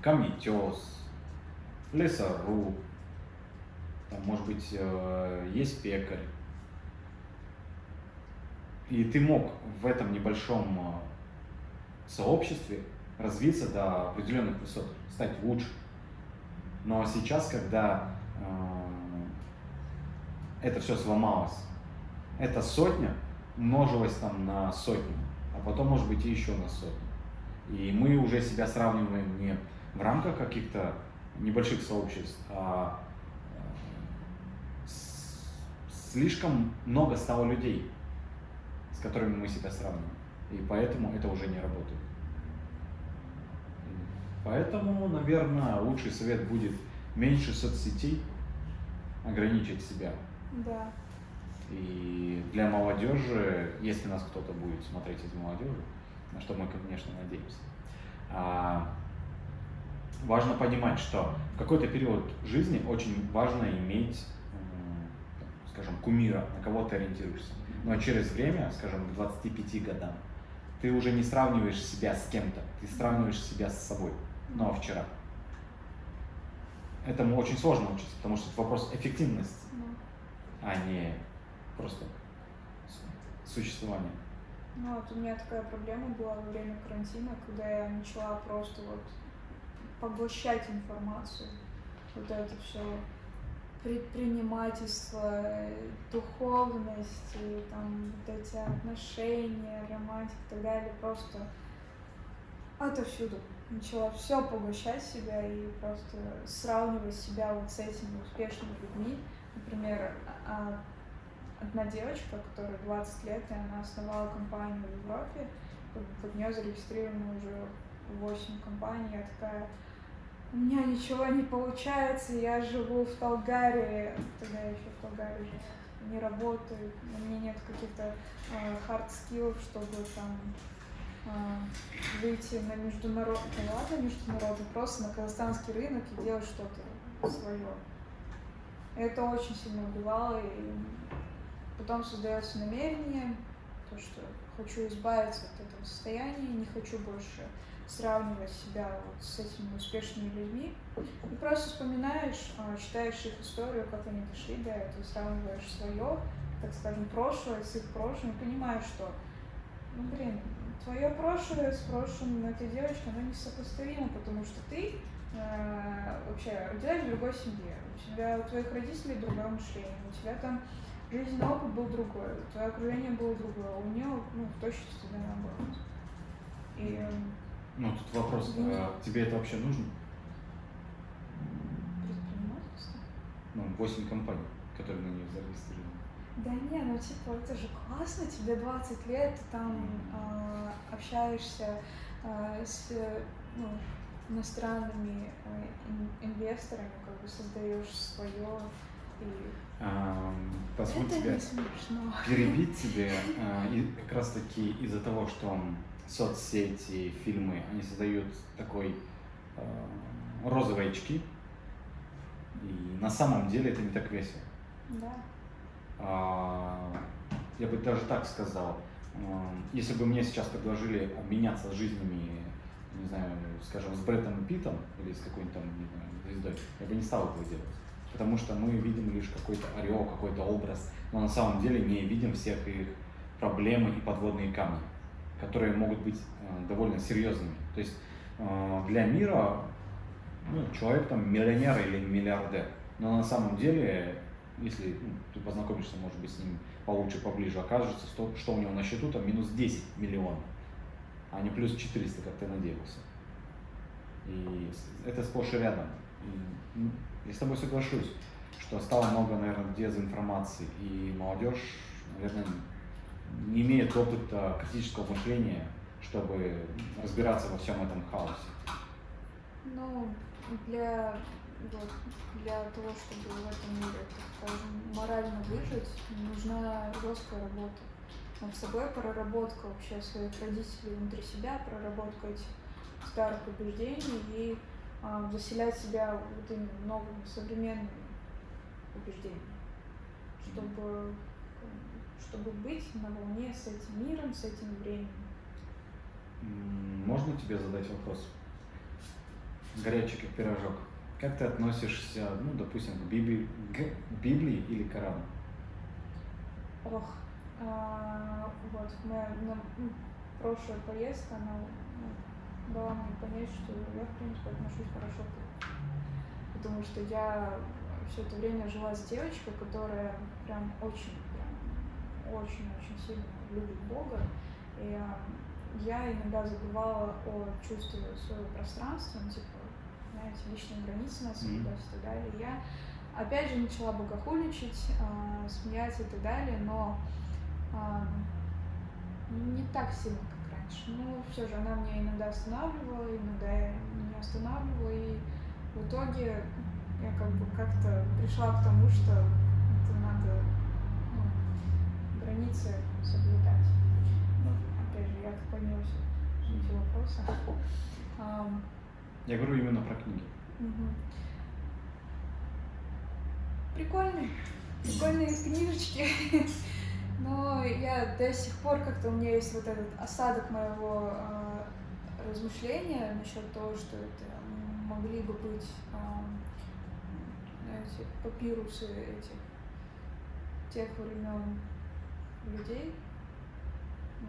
камнетес, лесоруб, там, может быть, э, есть пекарь. И ты мог в этом небольшом э, сообществе развиться до определенных высот, стать лучше. Но сейчас, когда э, это все сломалось, эта сотня умножилась там на сотню, а потом, может быть, и еще на сотню. И мы уже себя сравниваем не в рамках каких-то небольших сообществ, а э, слишком много стало людей, с которыми мы себя сравниваем. И поэтому это уже не работает. Поэтому, наверное, лучший совет будет меньше соцсетей, ограничить себя.
Да.
И для молодежи, если нас кто-то будет смотреть из молодежи, на что мы, конечно, надеемся, а, важно понимать, что в какой-то период жизни очень важно иметь, скажем, кумира, на кого ты ориентируешься. Но через время, скажем, к 25 годам, ты уже не сравниваешь себя с кем-то, ты сравниваешь себя с собой, но вчера. Этому очень сложно учиться, потому что это вопрос эффективности, а не просто существования.
Ну вот у меня такая проблема была во время карантина, когда я начала просто вот поглощать информацию. Вот это все предпринимательство, духовность, и там вот эти отношения, романтика и так далее, просто отовсюду. Начала все поглощать себя и просто сравнивать себя вот с этими успешными людьми. Например, а, одна девочка, которая 20 лет, и она основала компанию в Европе, под нее зарегистрировано уже 8 компаний, я такая, у меня ничего не получается, я живу в Талгаре, тогда я еще в Талгаре не работаю, у меня нет каких-то хард э, чтобы там э, выйти на международный, ну ладно международный, просто на казахстанский рынок и делать что-то свое. Это очень сильно убивало, и потом создается намерение, то, что хочу избавиться от этого состояния, не хочу больше сравнивать себя вот с этими успешными людьми. И просто вспоминаешь, а, читаешь их историю, как они дошли до этого, сравниваешь свое, так скажем, прошлое с их прошлым, и понимаешь, что, ну, блин, твое прошлое с прошлым этой девочки, оно несопоставимо, потому что ты вообще родилась в другой семье, у тебя, у твоих родителей другое мышление, у тебя там жизненный опыт был другой, твое окружение было другое, а у нее, ну, в точности да, наоборот. И
ну, тут вопрос, а тебе это вообще нужно?
Предпринимательство?
Ну, 8 компаний, которые на нее зарегистрированы.
Да не, ну типа это же классно, тебе 20 лет, ты там э, общаешься э, с ну, иностранными э, инвесторами, как бы создаешь свое и
позволь
это
тебе перебить [laughs] тебе а, и как раз таки из-за того, что соцсети, фильмы, они создают такой э, розовые очки, и на самом деле это не так весело.
Да.
А, я бы даже так сказал, э, если бы мне сейчас предложили обменяться жизнями, не знаю, скажем, с Брэдом Питом или с какой-нибудь там, знаю, звездой, я бы не стал этого делать. Потому что мы видим лишь какой-то орел, какой-то образ, но на самом деле не видим всех их проблемы и подводные камни которые могут быть э, довольно серьезными. То есть э, для мира ну, человек там миллионер или миллиардер, но на самом деле, если ну, ты познакомишься, может быть, с ним получше, поближе, окажется, что, что у него на счету там минус 10 миллионов, а не плюс 400, как ты надеялся. И это сплошь и рядом. И, ну, с тобой соглашусь, что стало много, наверное, дезинформации, и молодежь, наверное, не имеет опыта критического мышления, чтобы разбираться во всем этом хаосе?
Ну, для, вот, для того, чтобы в этом мире, так скажем, морально выжить, нужна жесткая работа. Над собой проработка вообще своих родителей внутри себя, проработка этих старых убеждений и а, заселять себя вот именно новыми современными убеждениями, чтобы чтобы быть на волне с этим миром, с этим временем.
Можно тебе задать вопрос? Горячий как пирожок. как ты относишься, ну, допустим, к Библии, к Библии или Корану?
Ох, а, вот, моя на, ну, прошлая поездка, она ну, дала мне понять, что я, в принципе, отношусь хорошо к Потому что я все это время жила с девочкой, которая прям очень, прям очень-очень сильно любит Бога. И а, я иногда забывала о чувстве своего пространства, ну, типа, знаете, личные границы нас mm-hmm. и так далее. Я опять же начала богохульничать, э, смеяться и так далее, но не так сильно, как раньше. Но все же она меня иногда останавливала, иногда я не останавливала, и в итоге я как бы как-то пришла к тому, что это надо ну, границы соблюдать. Ну, опять же, я так поняла все вопросы.
Я говорю именно про книги.
Угу. Прикольные, прикольные книжечки. [laughs] Но я до сих пор как-то у меня есть вот этот осадок моего э, размышления насчет того, что это могли бы быть э, знаете, папирусы этих тех времен людей, ну,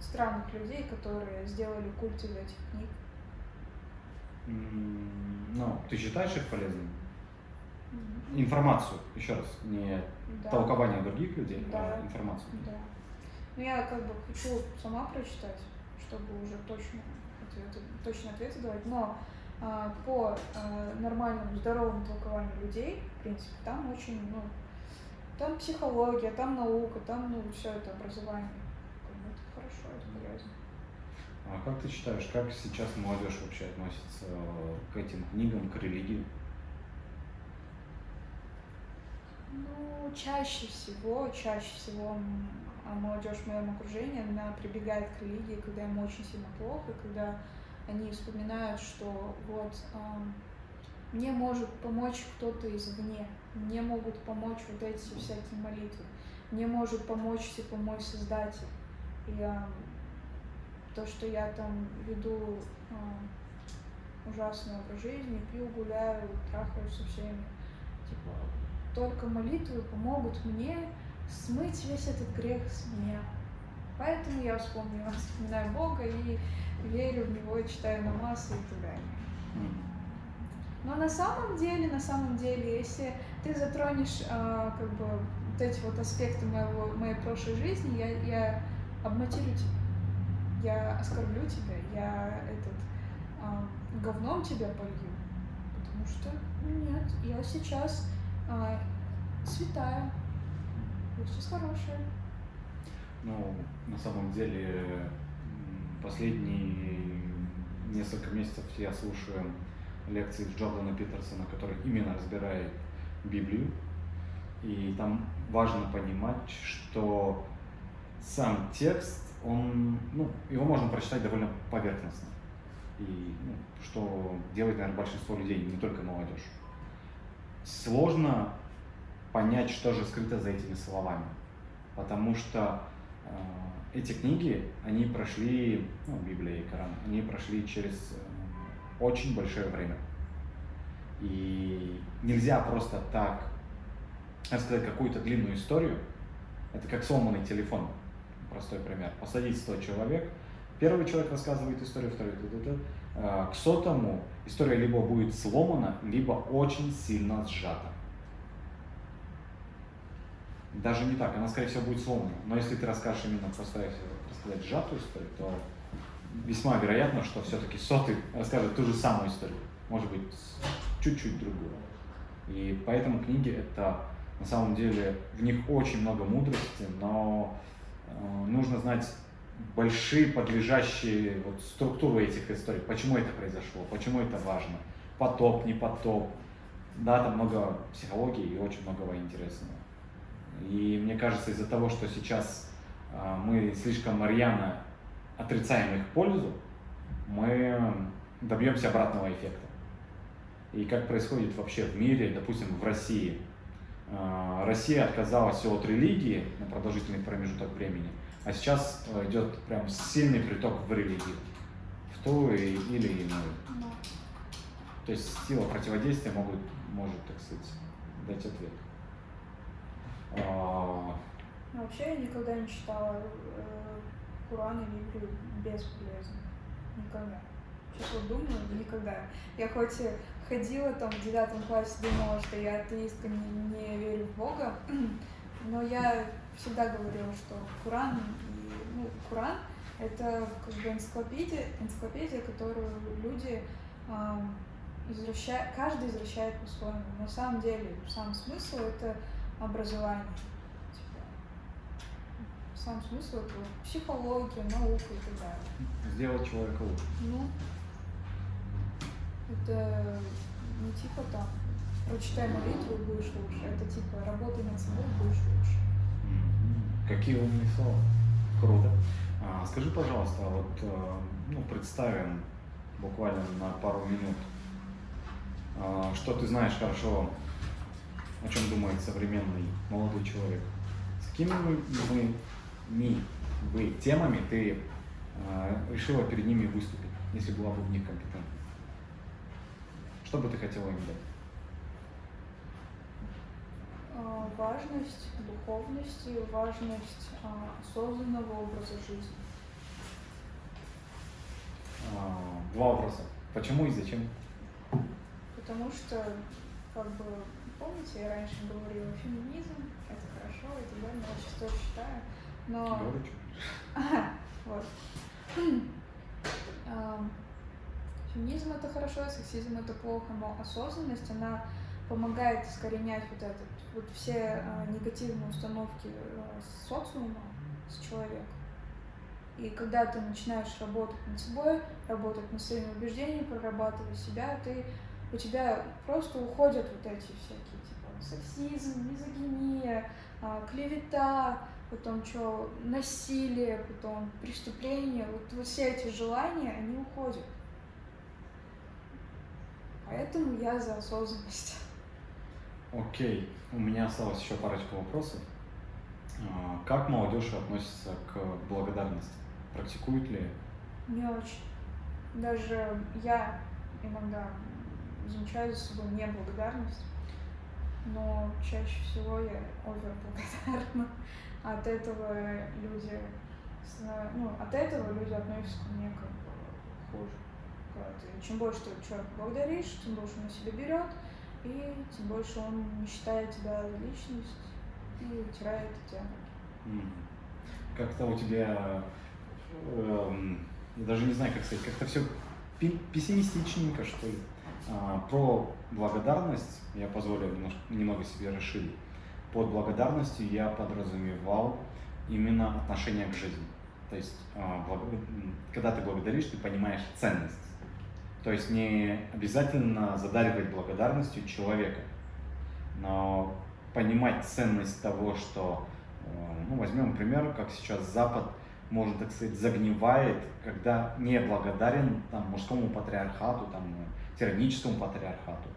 странных людей, которые сделали культ из этих книг.
Ну, ты считаешь их полезными? Информацию, еще раз, не да. толкование других людей, да. а информацию.
Да. Ну, я как бы хочу сама прочитать, чтобы уже точно ответы, точно ответы давать, но а, по а, нормальному, здоровому толкованию людей, в принципе, там очень, ну, там психология, там наука, там, ну, все это образование. Это хорошо, это полезно.
А как ты считаешь, как сейчас молодежь вообще относится к этим книгам, к религии?
Ну, чаще всего, чаще всего молодежь в моем окружении, она прибегает к религии, когда им очень сильно плохо, когда они вспоминают, что вот мне может помочь кто-то извне, мне могут помочь вот эти всякие молитвы, мне может помочь типа мой Создатель. И то, что я там веду э, ужасный образ жизни, пью, гуляю, трахаюсь со всеми, типа только молитвы помогут мне смыть весь этот грех с меня. Поэтому я вспомнила, [laughs] вспоминаю Бога и верю в Него, и читаю намаз и так далее. Но на самом деле, на самом деле, если ты затронешь а, как бы вот эти вот аспекты моего, моей прошлой жизни, я, я обматерю тебя, я оскорблю тебя, я этот а, говном тебя полью, потому что нет, я сейчас а, святая, сейчас хорошая.
Ну, на самом деле, последние несколько месяцев я слушаю лекции Джордана Питерсона, который именно разбирает Библию. И там важно понимать, что сам текст, он, ну, его можно прочитать довольно поверхностно. И ну, что делает, наверное, большинство людей, не только молодежь. Сложно понять, что же скрыто за этими словами. Потому что э, эти книги, они прошли, ну, Библия и Коран, они прошли через э, очень большое время. И нельзя просто так рассказать какую-то длинную историю. Это как сломанный телефон. Простой пример. Посадить 100 человек. Первый человек рассказывает историю, второй. Т -т -т. К сотому история либо будет сломана, либо очень сильно сжата даже не так, она, скорее всего, будет сломана. Но если ты расскажешь именно, постараешься рассказать сжатую историю, то весьма вероятно, что все-таки сотый расскажет ту же самую историю, может быть, чуть-чуть другую. И поэтому книги это на самом деле в них очень много мудрости, но э, нужно знать большие подлежащие вот, структуры этих историй, почему это произошло, почему это важно, потоп, не потоп. Да, там много психологии и очень многого интересного. И мне кажется, из-за того, что сейчас а, мы слишком рьяно отрицаем их пользу, мы добьемся обратного эффекта. И как происходит вообще в мире, допустим, в России. А, Россия отказалась от религии на продолжительный промежуток времени, а сейчас э, идет прям сильный приток в религию, в ту или иную. То есть сила противодействия могут, может, так сказать, дать ответ. А,
Ну, Вообще я никогда не читала э, Куран или Библию бесполезно. Никогда. Сейчас вот думаю, никогда. Я хоть и ходила там в девятом классе, думала, что я атеистка, не, не верю в Бога, [clears throat] но я всегда говорила, что Куран, и, ну, Куран это как бы энциклопедия, энциклопедия, которую люди ам, извращают, каждый извращает по-своему. На самом деле, сам смысл это образование. Типа, сам смысл это психология, наука и так далее.
сделать человека лучше.
Ну, это не типа там прочитай молитву и будешь лучше. Это типа работай над собой будешь лучше.
Какие умные слова. Круто. А, скажи, пожалуйста, вот э, ну, представим буквально на пару минут, а, что ты знаешь хорошо, о чем думает современный молодой человек. С какими мы, мы, ми, бы темами ты э, решила перед ними выступить, если была бы в них компетентна? Что бы ты хотела им дать?
А, Важность духовности, важность а, осознанного образа жизни.
А, Два вопроса. Почему и зачем?
Потому что, как бы, помните, я раньше говорила, феминизм это хорошо так далее, я сейчас тоже считаю, но [laughs]
Говорю,
вот. Феминизм это хорошо, сексизм это плохо, но осознанность, она помогает искоренять вот этот, вот все а, негативные установки а, социума с человека. И когда ты начинаешь работать над собой, работать над своими убеждениями, прорабатывать себя, ты, у тебя просто уходят вот эти всякие, типа, сексизм, мизогиния, а, клевета, потом что, насилие, потом преступление, вот, вот все эти желания, они уходят. Поэтому я за осознанность.
Окей, у меня осталось еще парочка вопросов. А, Как молодежь относится к благодарности? Практикует ли?
Не очень. Даже я иногда замечаю за собой неблагодарность, но чаще всего я овер благодарна. От этого люди, ну, от этого люди относятся ко мне как бы хуже. Чем больше ты человека благодаришь, тем больше он на себя берет, и тем больше он не считает тебя за личность и утирает тебя.
Как-то у тебя, эм, я даже не знаю, как сказать, как-то все пессимистичненько, что ли. А, Про благодарность я позволю немножко, немного себе расширить. Под благодарностью я подразумевал именно отношение к жизни. То есть, а, когда ты благодаришь, ты понимаешь ценность. То есть не обязательно задаривать благодарностью человека, но понимать ценность того, что, э, ну, возьмем пример, как сейчас Запад, может, так сказать, загнивает, когда не благодарен там, мужскому патриархату, там, тираническому патриархату.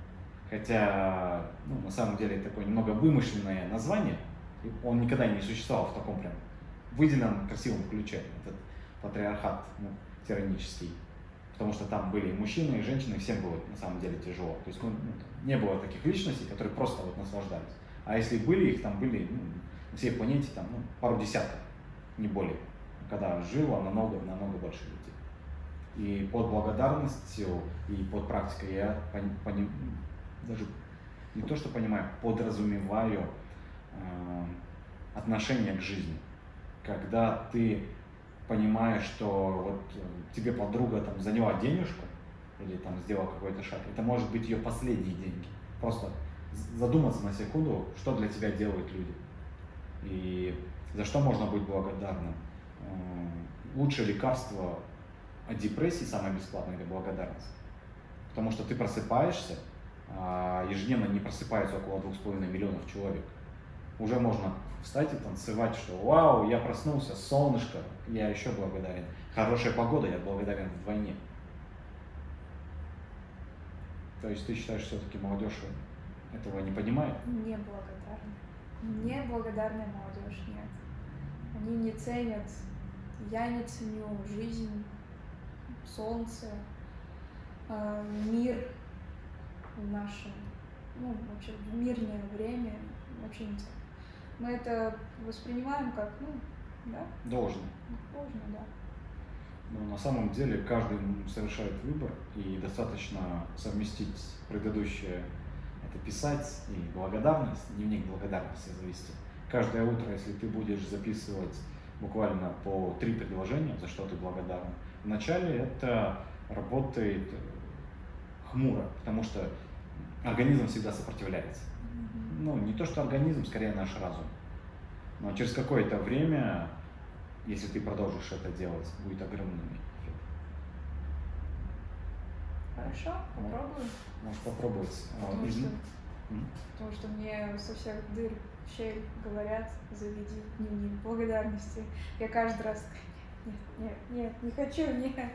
Хотя, ну, на самом деле, такое немного вымышленное название, он никогда не существовал в таком прям выделенном красивом ключе, этот патриархат ну, тиранический. Потому что там были и мужчины, и женщины, всем было на самом деле тяжело. То есть ну, ну, не было таких личностей, которые просто вот наслаждались. А если были, их там были ну, на всей планете там, ну, пару десятков, не более. Когда жило намного, намного больше людей. И под благодарностью и под практикой я пони- пони- даже не то, что понимаю, подразумеваю э, отношение к жизни. Когда ты понимаешь, что вот э, тебе подруга там заняла денежку или там сделала какой-то шаг, это может быть ее последние деньги. Просто задуматься на секунду, что для тебя делают люди. И за что можно быть благодарным. Э, Лучшее лекарство от депрессии, самое бесплатное, это благодарность. Потому что ты просыпаешься, а ежедневно не просыпаются около двух с половиной миллионов человек. Уже можно встать и танцевать, что вау, я проснулся, солнышко, я еще благодарен. Хорошая погода, я благодарен вдвойне. То есть ты считаешь, все-таки молодежь этого не понимает?
Неблагодарная. Неблагодарная молодежь, нет. Они не ценят, я не ценю жизнь, солнце, э, мир, в нашем, ну, вообще в мирное время не ценят. Мы это воспринимаем как, ну, да?
Должно.
Должно, да.
Но на самом деле каждый совершает выбор, и достаточно совместить предыдущее, это писать и благодарность, дневник благодарности завести. Каждое утро, если ты будешь записывать буквально по три предложения, за что ты благодарен, вначале это работает хмуро, потому что организм всегда сопротивляется. Ну, не то, что организм, скорее наш разум. Но через какое-то время если ты продолжишь это делать, будет огромный эффект.
Хорошо, попробуем.
Можешь попробовать.
А, потому, что, потому что мне со всех дыр щель говорят, заведи дневник благодарности. Я каждый раз нет, нет, нет, не хочу, нет.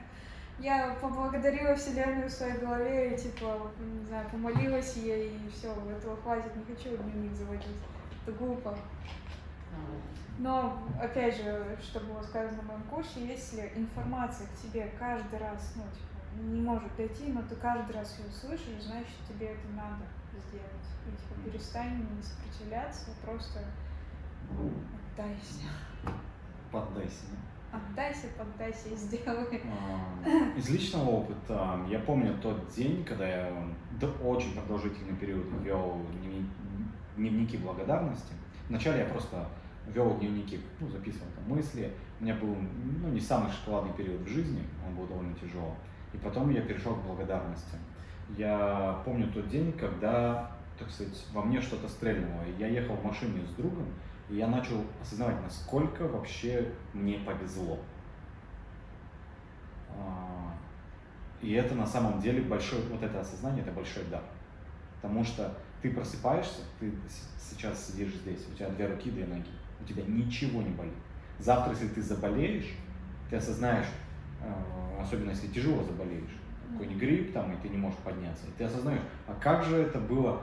Я поблагодарила Вселенную в своей голове и, типа, не знаю, помолилась ей, и все, этого хватит, не хочу дневник заводить. Это глупо. Но, опять же, что было сказано на моем курсе, если информация к тебе каждый раз, ну, типа, не может дойти, но ты каждый раз ее слышишь, значит, тебе это надо сделать. И, типа, перестань не сопротивляться, просто отдайся.
Поддайся,
да? Отдайся, поддайся и сделай.
А, из личного опыта я помню тот день, когда я очень продолжительный период вел дневники благодарности. Вначале я просто вел дневники, ну, записывал там мысли. У меня был ну, не самый шоколадный период в жизни, он был довольно тяжелый. И потом я перешел к благодарности. Я помню тот день, когда, так сказать, во мне что-то стрельнуло. Я ехал в машине с другом, и я начал осознавать, насколько вообще мне повезло. А, и это на самом деле большой, вот это осознание, это большой дар. Потому что ты просыпаешься, ты сейчас сидишь здесь, у тебя две руки, две ноги у тебя ничего не болит. Завтра, если ты заболеешь, ты осознаешь, э, особенно если тяжело заболеешь, какой-нибудь грипп там, и ты не можешь подняться, и ты осознаешь, а как же это было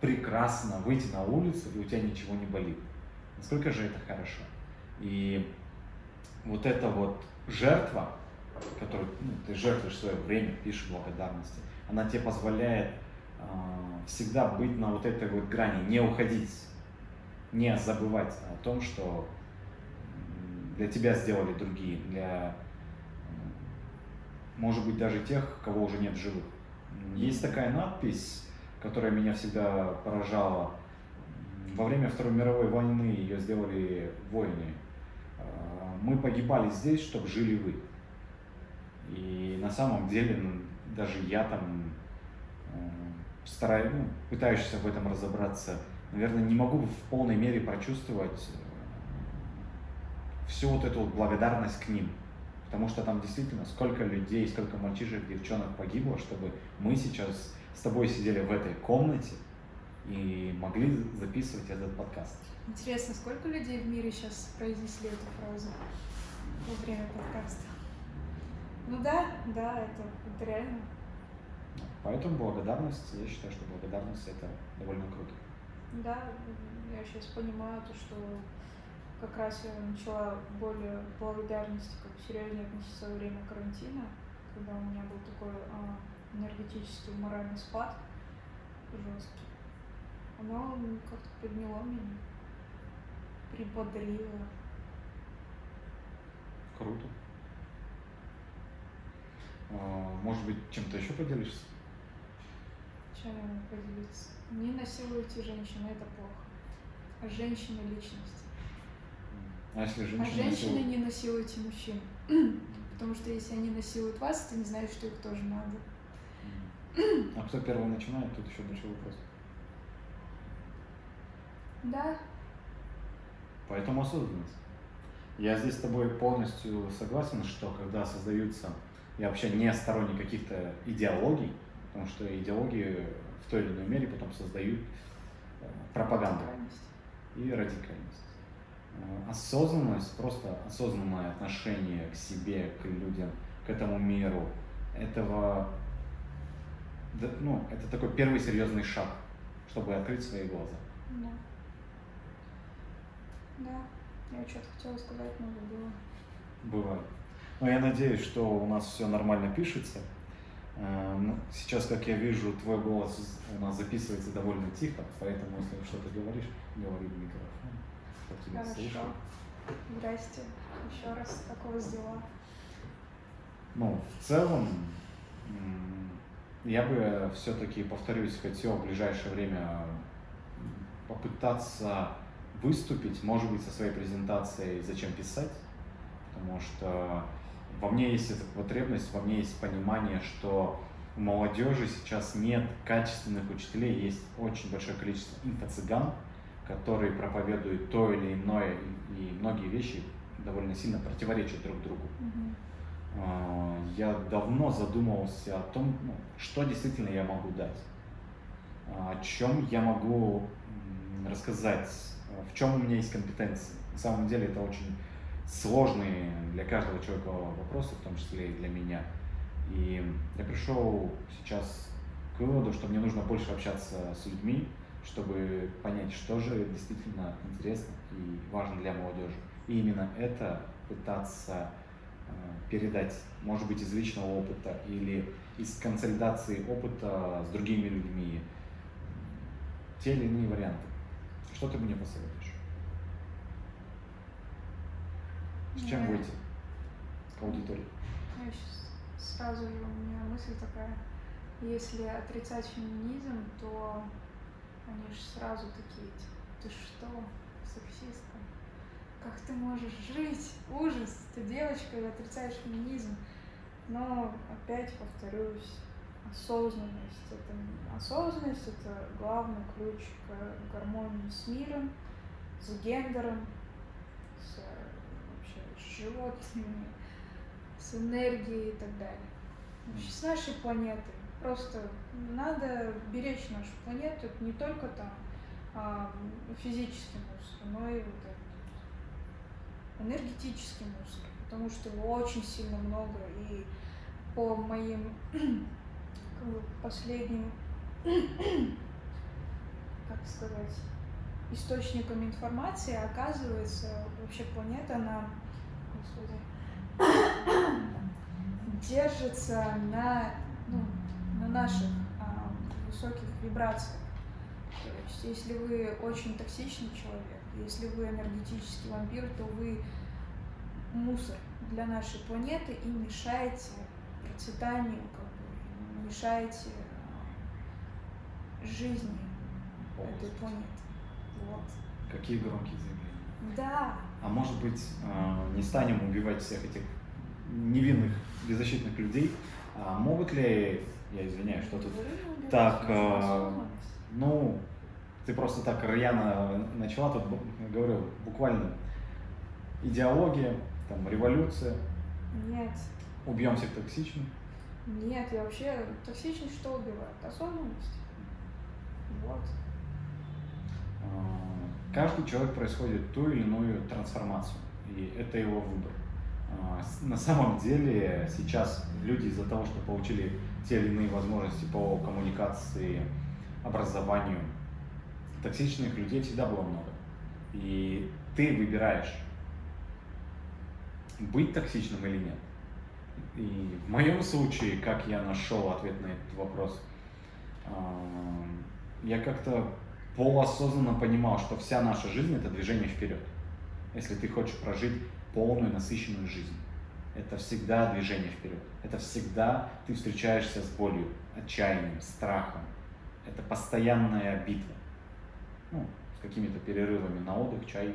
прекрасно выйти на улицу, и у тебя ничего не болит. Насколько же это хорошо. И вот эта вот жертва, которую ну, ты жертвуешь свое время, пишешь благодарности, она тебе позволяет э, всегда быть на вот этой вот грани, не уходить не забывать о том, что для тебя сделали другие, для, может быть, даже тех, кого уже нет в живых. Есть такая надпись, которая меня всегда поражала. Во время Второй мировой войны ее сделали воины. А, Мы погибали здесь, чтобы жили вы. И на самом деле ну, даже я там э, стараюсь, ну, пытаешься в этом разобраться, наверное, не могу в полной мере прочувствовать э, всю вот эту благодарность к ним. Потому что там действительно сколько людей, сколько мальчишек, девчонок погибло, чтобы мы сейчас с тобой сидели в этой комнате и могли записывать этот подкаст.
Интересно, сколько людей в мире сейчас произнесли эту фразу во время подкаста? Ну да, да, это, это реально.
Поэтому благодарность, я считаю, что благодарность это довольно круто.
Да, я сейчас понимаю то, что как раз я начала более благодарности, как серьезнее относиться во время карантина, когда у меня был такой а, энергетический моральный спад жесткий. Оно как-то подняло меня, приподрило.
Круто. А, может быть, чем-то еще поделишься?
Чем я могу поделиться? Не насилуйте женщин, это плохо. А женщины личность.
А если женщина
А женщины насилует... не насилуйте мужчин. Потому что если они насилуют вас, это не значит, что их тоже надо.
А кто первый начинает, тут еще большой вопрос.
Да.
Поэтому осознанность. Я здесь с тобой полностью согласен, что когда создаются, я вообще не сторонник каких-то идеологий, потому что идеологии в той или иной мере потом создают э, пропаганду и радикальность. Э, осознанность, просто осознанное отношение к себе, к людям, к этому миру, этого, ну, это такой первый серьезный шаг, чтобы открыть свои глаза.
Да. Да, я что-то хотела сказать, но забыла.
Бывает. Но я надеюсь, что у нас все нормально пишется. Э, ну, сейчас, как я вижу, твой голос у нас записывается довольно тихо, поэтому если что-то говоришь, говори в микрофон.
Хорошо. Слышал. Здрасте. Еще раз, как у вас дела?
Ну, в целом, я бы все-таки, повторюсь, хотел в ближайшее время попытаться выступить, может быть, со своей презентацией «Зачем писать?», потому что во мне есть эта потребность, во мне есть понимание, что у молодежи сейчас нет качественных учителей, есть очень большое количество инфо-цыган, которые проповедуют то или иное, и многие вещи довольно сильно противоречат друг другу. Mm-hmm. Я давно задумывался о том, ну, что действительно я могу дать, а, о чем я могу рассказать, в чем у меня есть компетенции. На самом деле это очень сложные для каждого человека вопросы, в том числе и для меня. И я пришел сейчас к выводу, что мне нужно больше общаться с людьми, чтобы понять, что же действительно интересно и важно для молодежи. И именно это пытаться э, передать, может быть, из личного опыта или из консолидации опыта с другими людьми, те или иные варианты. Что ты мне посоветуешь? С чем
ну,
выйти к аудитории?
Я сейчас сразу у меня мысль такая, если отрицать феминизм, то они же сразу такие, типа, ты что, сексистка? Как ты можешь жить? Ужас, ты девочка и отрицаешь феминизм. Но опять повторюсь, осознанность. Это, осознанность — это главный ключ к гармонии с миром, с гендером, с, вообще, с животными, с энергией и так далее. Значит, с нашей планетой. Просто надо беречь нашу планету, это не только там а, физический мусор, но и вот этот энергетический мусор, потому что его очень сильно много, и по моим последним, как сказать, источникам информации, оказывается, вообще планета, она, господи, держится на, ну, на наших а, высоких вибрациях. То есть, если вы очень токсичный человек, если вы энергетический вампир, то вы мусор для нашей планеты и мешаете процветанию, мешаете жизни этой планеты. Вот.
Какие громкие заявления.
Да.
А может быть, а, не станем убивать всех этих невинных, беззащитных людей, а могут ли я извиняюсь, что тут так, э, ну, ты просто так рьяно начала, тут говорю, буквально идеология, там, революция.
Нет.
Убьем всех токсичных.
Нет, я вообще токсичность что убивает? Осознанность. Вот.
А, каждый человек происходит ту или иную трансформацию, и это его выбор. А, на самом деле сейчас люди из-за того, что получили те или иные возможности по коммуникации, образованию, токсичных людей всегда было много. И ты выбираешь, быть токсичным или нет. И в моем случае, как я нашел ответ на этот вопрос, а, я как-то полуосознанно понимал, что вся наша жизнь это движение вперед. Если ты хочешь прожить полную, насыщенную жизнь. Это всегда движение вперед. Это всегда ты встречаешься с болью, отчаянием, страхом. Это постоянная битва. Ну, с какими-то перерывами на отдых, чай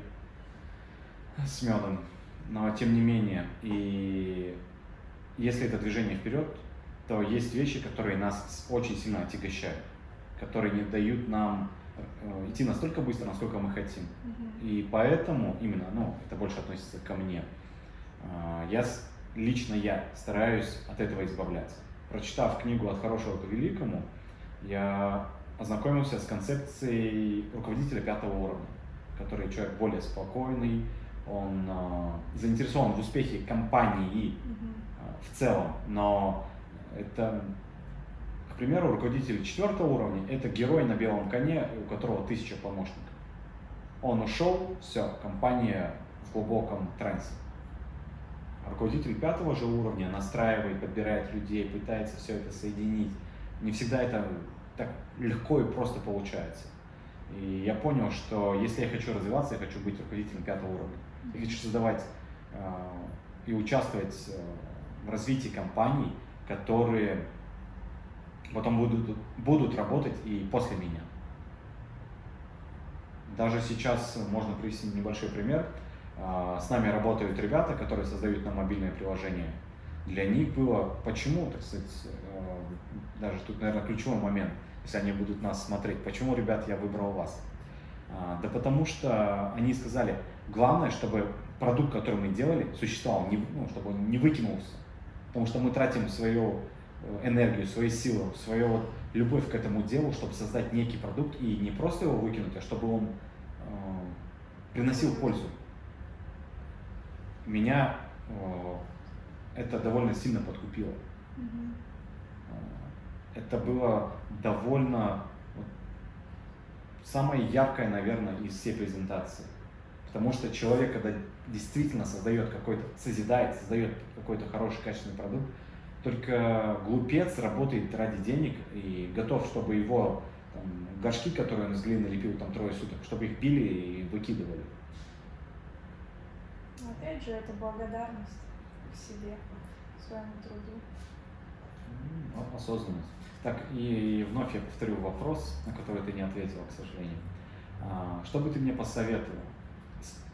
с медом. Но тем не менее, и если это движение вперед, то есть вещи, которые нас очень сильно отягощают, которые не дают нам Э, идти настолько быстро, насколько мы хотим.
Угу.
И поэтому именно, ну, это больше относится ко мне. А, я лично я стараюсь от этого избавляться. Прочитав книгу «От хорошего к великому», я ознакомился с концепцией руководителя пятого уровня, который человек более спокойный, он э, заинтересован в успехе компании
э,
в целом, но это к примеру, руководитель четвертого уровня – это герой на белом коне, у которого тысяча помощников. Он ушел, все, компания в глубоком трансе. руководитель пятого же уровня настраивает, подбирает людей, пытается все это соединить. Не всегда это так легко и просто получается. И я понял, что если я хочу развиваться, я хочу быть руководителем пятого уровня. Я хочу создавать э, и участвовать э, в развитии компаний, которые потом будут, будут работать и после меня. Даже сейчас можно привести небольшой пример. А, с нами работают ребята, которые создают нам мобильное приложение. Для них было, почему, так сказать, э, даже тут, наверное, ключевой момент, если они будут нас смотреть, почему, ребят, я выбрал вас? А, да потому что они сказали, главное, чтобы продукт, который мы делали, существовал, не, ну, чтобы он не выкинулся. Потому что мы тратим свою э, энергию, свои силы, свою любовь к этому делу, чтобы создать некий продукт и не просто его выкинуть, а чтобы он э, приносил пользу. Меня э, это довольно сильно подкупило. Mm-hmm. Это было довольно вот, самое яркое, наверное, из всей презентации. Потому что человек, когда действительно создает какой-то, созидает, создает какой-то хороший, качественный продукт, только глупец работает ради денег и готов, чтобы его там, горшки, которые он из глины лепил там трое суток, чтобы их били и выкидывали.
Опять же, это благодарность к себе, к своему труду.
Осознанность. Так, и вновь я повторю вопрос, на который ты не ответила, к сожалению. А, что бы ты мне посоветовал?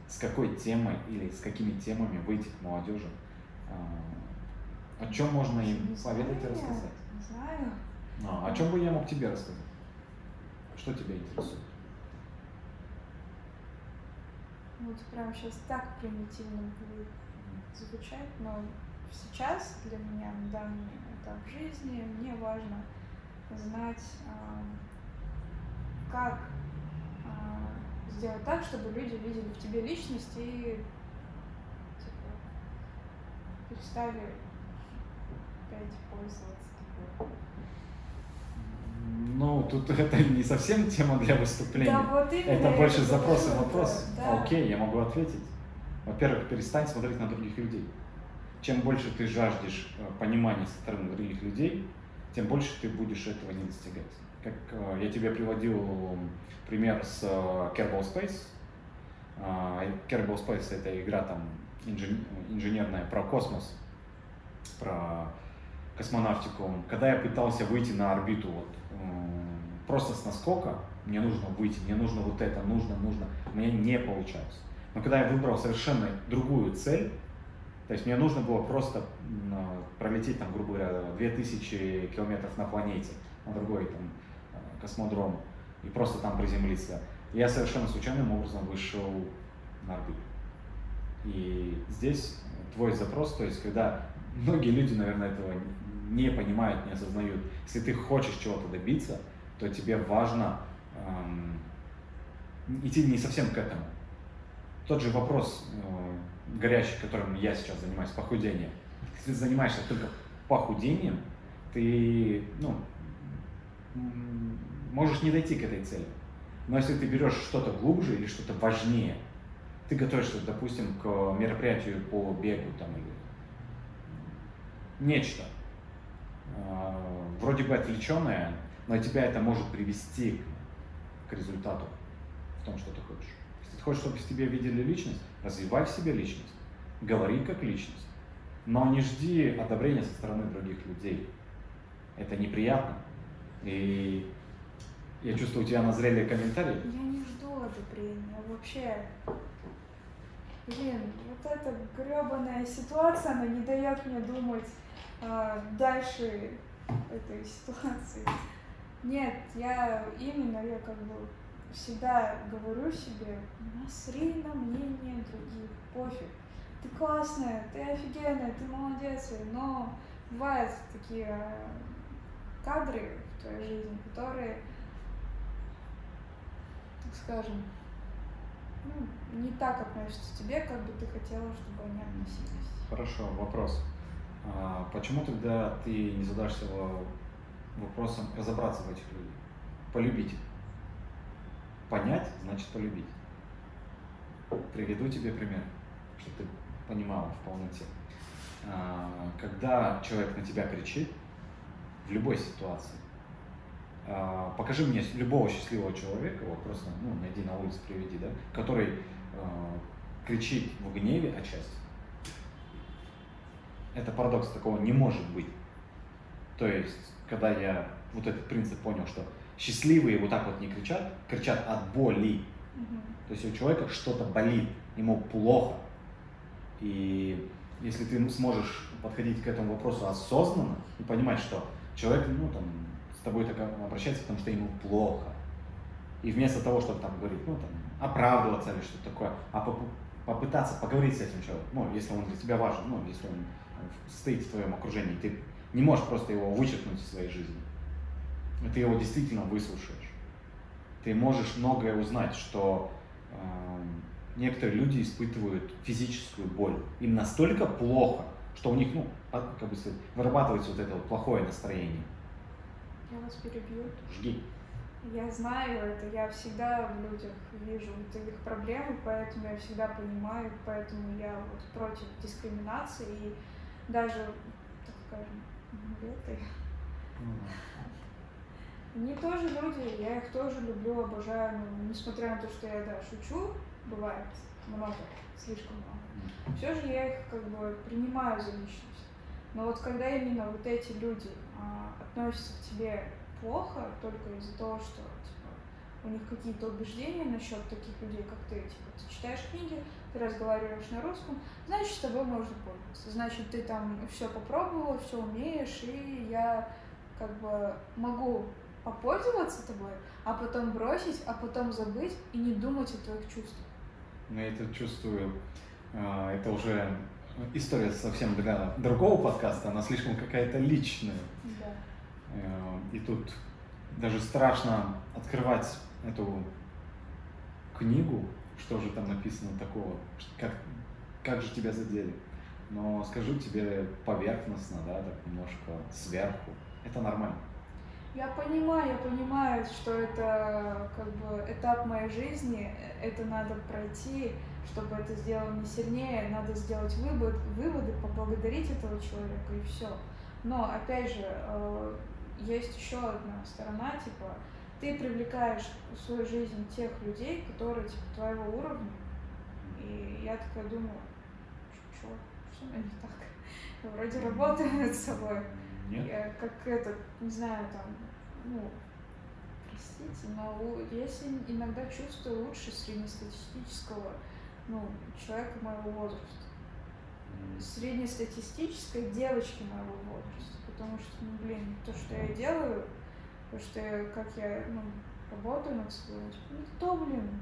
С какой темой или с какими темами выйти к молодежи? А, о чем можно им поведать и рассказать?
Не знаю.
А, о чем бы я мог тебе рассказать? Что тебя интересует?
Вот прям сейчас так примитивно будет звучать, но сейчас для меня на данный этап жизни мне важно знать, как а, сделать так, чтобы люди видели в тебе личность и типа, перестали опять пользоваться тобой.
Ну, тут это не совсем тема для выступления.
Да, вот именно.
Это больше запрос и вопрос.
Да.
Окей, я могу ответить. Во-первых, перестань смотреть на других людей. Чем больше ты жаждешь э, понимания со стороны других людей, тем больше ты будешь этого не достигать. Как э, я тебе приводил пример с э, Kerbal Space. Kerbal Space это игра там инженерная про космос, про космонавтику. Когда я пытался выйти на орбиту вот, просто с наскока, мне нужно выйти, мне нужно вот это, нужно, нужно, у меня не получалось. Но когда я выбрал совершенно другую цель, то есть мне нужно было просто пролететь, там, грубо говоря, 2000 километров на планете, на другой там, космодром, и просто там приземлиться. Я совершенно случайным образом вышел на орбиту. И здесь твой запрос, то есть когда многие люди, наверное, этого не понимают, не осознают. Если ты хочешь чего-то добиться, то тебе важно эм, идти не совсем к этому. Тот же вопрос э, горящий, которым я сейчас занимаюсь, похудение. Если ты занимаешься только похудением, ты ну, можешь не дойти к этой цели. Но если ты берешь что-то глубже или что-то важнее, ты готовишься, допустим, к мероприятию по бегу там, или нечто, э, вроде бы отвлеченное, но тебя это может привести к, к результату в том, что ты хочешь. Если ты хочешь, чтобы в тебе видели личность, развивай в себе личность, говори как личность, но не жди одобрения со стороны других людей. Это неприятно. И я чувствую, у тебя назрели комментарии.
Я не жду одобрения. Вообще, блин, вот эта гребаная ситуация, она не дает мне думать э, дальше этой ситуации. Нет, я именно, я как бы всегда говорю себе, насри на мнение других, пофиг. Ты классная, ты офигенная, ты молодец, но бывают такие э, кадры в твоей жизни, которые, так скажем, ну, не так относятся к тебе, как бы ты хотела, чтобы они относились.
Хорошо, вопрос. А почему тогда ты не задашься вопросом разобраться в этих людях, полюбить. Понять значит полюбить. Приведу тебе пример, чтобы ты понимала в полноте. а, когда человек на тебя кричит, в любой ситуации, покажи мне любого счастливого человека, вот просто, ну, найди на улице, приведи, да, который а, кричит в гневе от счастья. Это парадокс, такого не может быть. То есть, когда я вот этот принцип понял, что счастливые вот так вот не кричат, кричат от боли.
Мгм.
То есть у человека что-то болит, ему плохо. И если ты сможешь подходить к этому вопросу осознанно и понимать, что человек, ну, там, тобой так обращается, потому что ему плохо. И вместо того, чтобы там говорить, ну, там, оправдываться или что-то такое, а поп- попытаться поговорить с этим человеком, ну, если он для тебя важен, ну, если он э, стоит в твоем окружении, ты не можешь просто его вычеркнуть из своей жизни. Ты его действительно выслушаешь. Ты можешь многое узнать, что эм, некоторые люди испытывают физическую боль. Им настолько плохо, что у них, ну, а, как бы вырабатывается вот это вот плохое настроение.
Я вас перебью.
Жги.
Я знаю это, я всегда в людях вижу вот их проблемы, поэтому я всегда понимаю, поэтому я вот против дискриминации и даже, так скажем, это, они тоже люди, я их тоже люблю, обожаю, но несмотря на то, что я, да, шучу, бывает много, слишком много, все же я их как бы принимаю за личность. Но вот когда именно вот эти люди относятся к тебе плохо только из-за того, что типа, у них какие-то убеждения насчет таких людей, как ты, типа, ты читаешь книги, ты разговариваешь на русском, значит, с тобой можно пользоваться. Значит, ты там все попробовала, все умеешь, и я как бы могу попользоваться тобой, а потом бросить, а потом забыть и не думать о твоих чувствах.
Но я это чувствую, а, это уже история совсем для другого подкаста, она слишком какая-то личная.
Да.
Э, И тут даже страшно открывать эту книгу, что же там написано такого, как, как же тебя задели. Но скажу тебе поверхностно, да, так немножко сверху. Это нормально.
Я понимаю, я понимаю, что это как бы этап моей жизни, э, это надо пройти, чтобы это сделало не сильнее, надо сделать вывод, выводы, поблагодарить этого человека и все. Но опять же, э, есть еще одна сторона, типа, ты привлекаешь в свою жизнь тех людей, которые типа твоего уровня. И я такая думаю, что, что у меня не так? Я [laughs] вроде работаю над собой.
Нет?
Я как это, не знаю, там, ну, простите, но себя иногда чувствую лучше среднестатистического, ну, человека моего возраста. Среднестатистической девочки моего возраста. Потому что, ну, блин, то, что я делаю, то, что я, как я, ну, работаю над собой, никто, блин,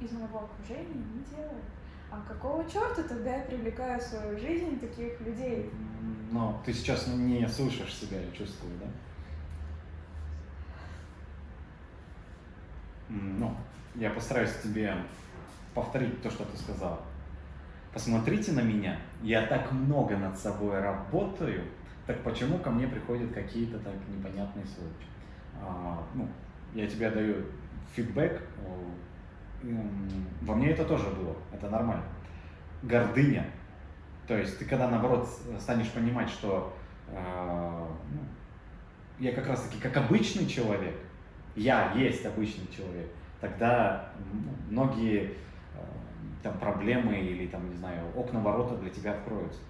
из моего окружения не делает. А какого черта тогда я привлекаю в свою жизнь таких людей?
Но ты сейчас не слышишь себя, я чувствую, да? Ну, я постараюсь тебе повторить то, что ты сказал. Посмотрите на меня, я так много над собой работаю, так почему ко мне приходят какие-то так непонятные сволочи? А, ну, я тебе даю фидбэк, о, м, во мне это тоже было, это нормально. Гордыня. То есть ты когда наоборот станешь понимать, что а, ну, я как раз таки как обычный человек, я есть обычный человек, тогда ну, многие э, там проблемы или там, не знаю, окна ворота для тебя откроются.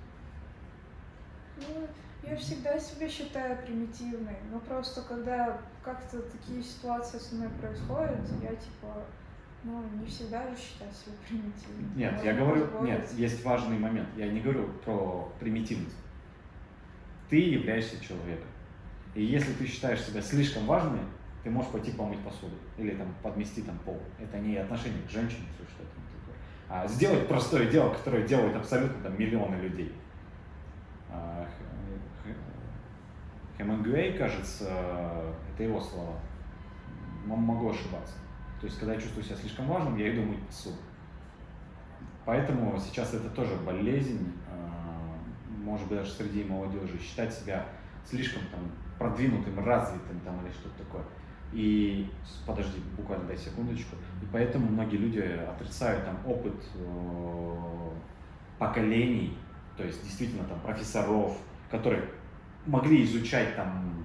Ну, я всегда себя считаю примитивной, но просто когда как-то такие ситуации со мной происходят, я типа, ну, не всегда же считаю себя примитивной.
Нет,
Можно
я говорю,
позволить.
нет, есть важный момент. Я не говорю про примитивность. Ты являешься человеком. И если ты считаешь себя слишком важной, ты можешь пойти помыть посуду или там подмести там пол. Это не отношение к женщине, если что-то такое. А сделать простое дело, которое делают абсолютно там миллионы людей. А, Хемингуэй, кажется, это его слова. Могу ошибаться. То есть, когда я чувствую себя слишком важным, я иду мыть посуду. Поэтому сейчас это тоже болезнь, а, может быть, даже среди молодежи, считать себя слишком там продвинутым, развитым там или что-то такое. И подожди, буквально дай секундочку. И поэтому многие люди отрицают там опыт э, поколений то есть действительно там профессоров, которые могли изучать там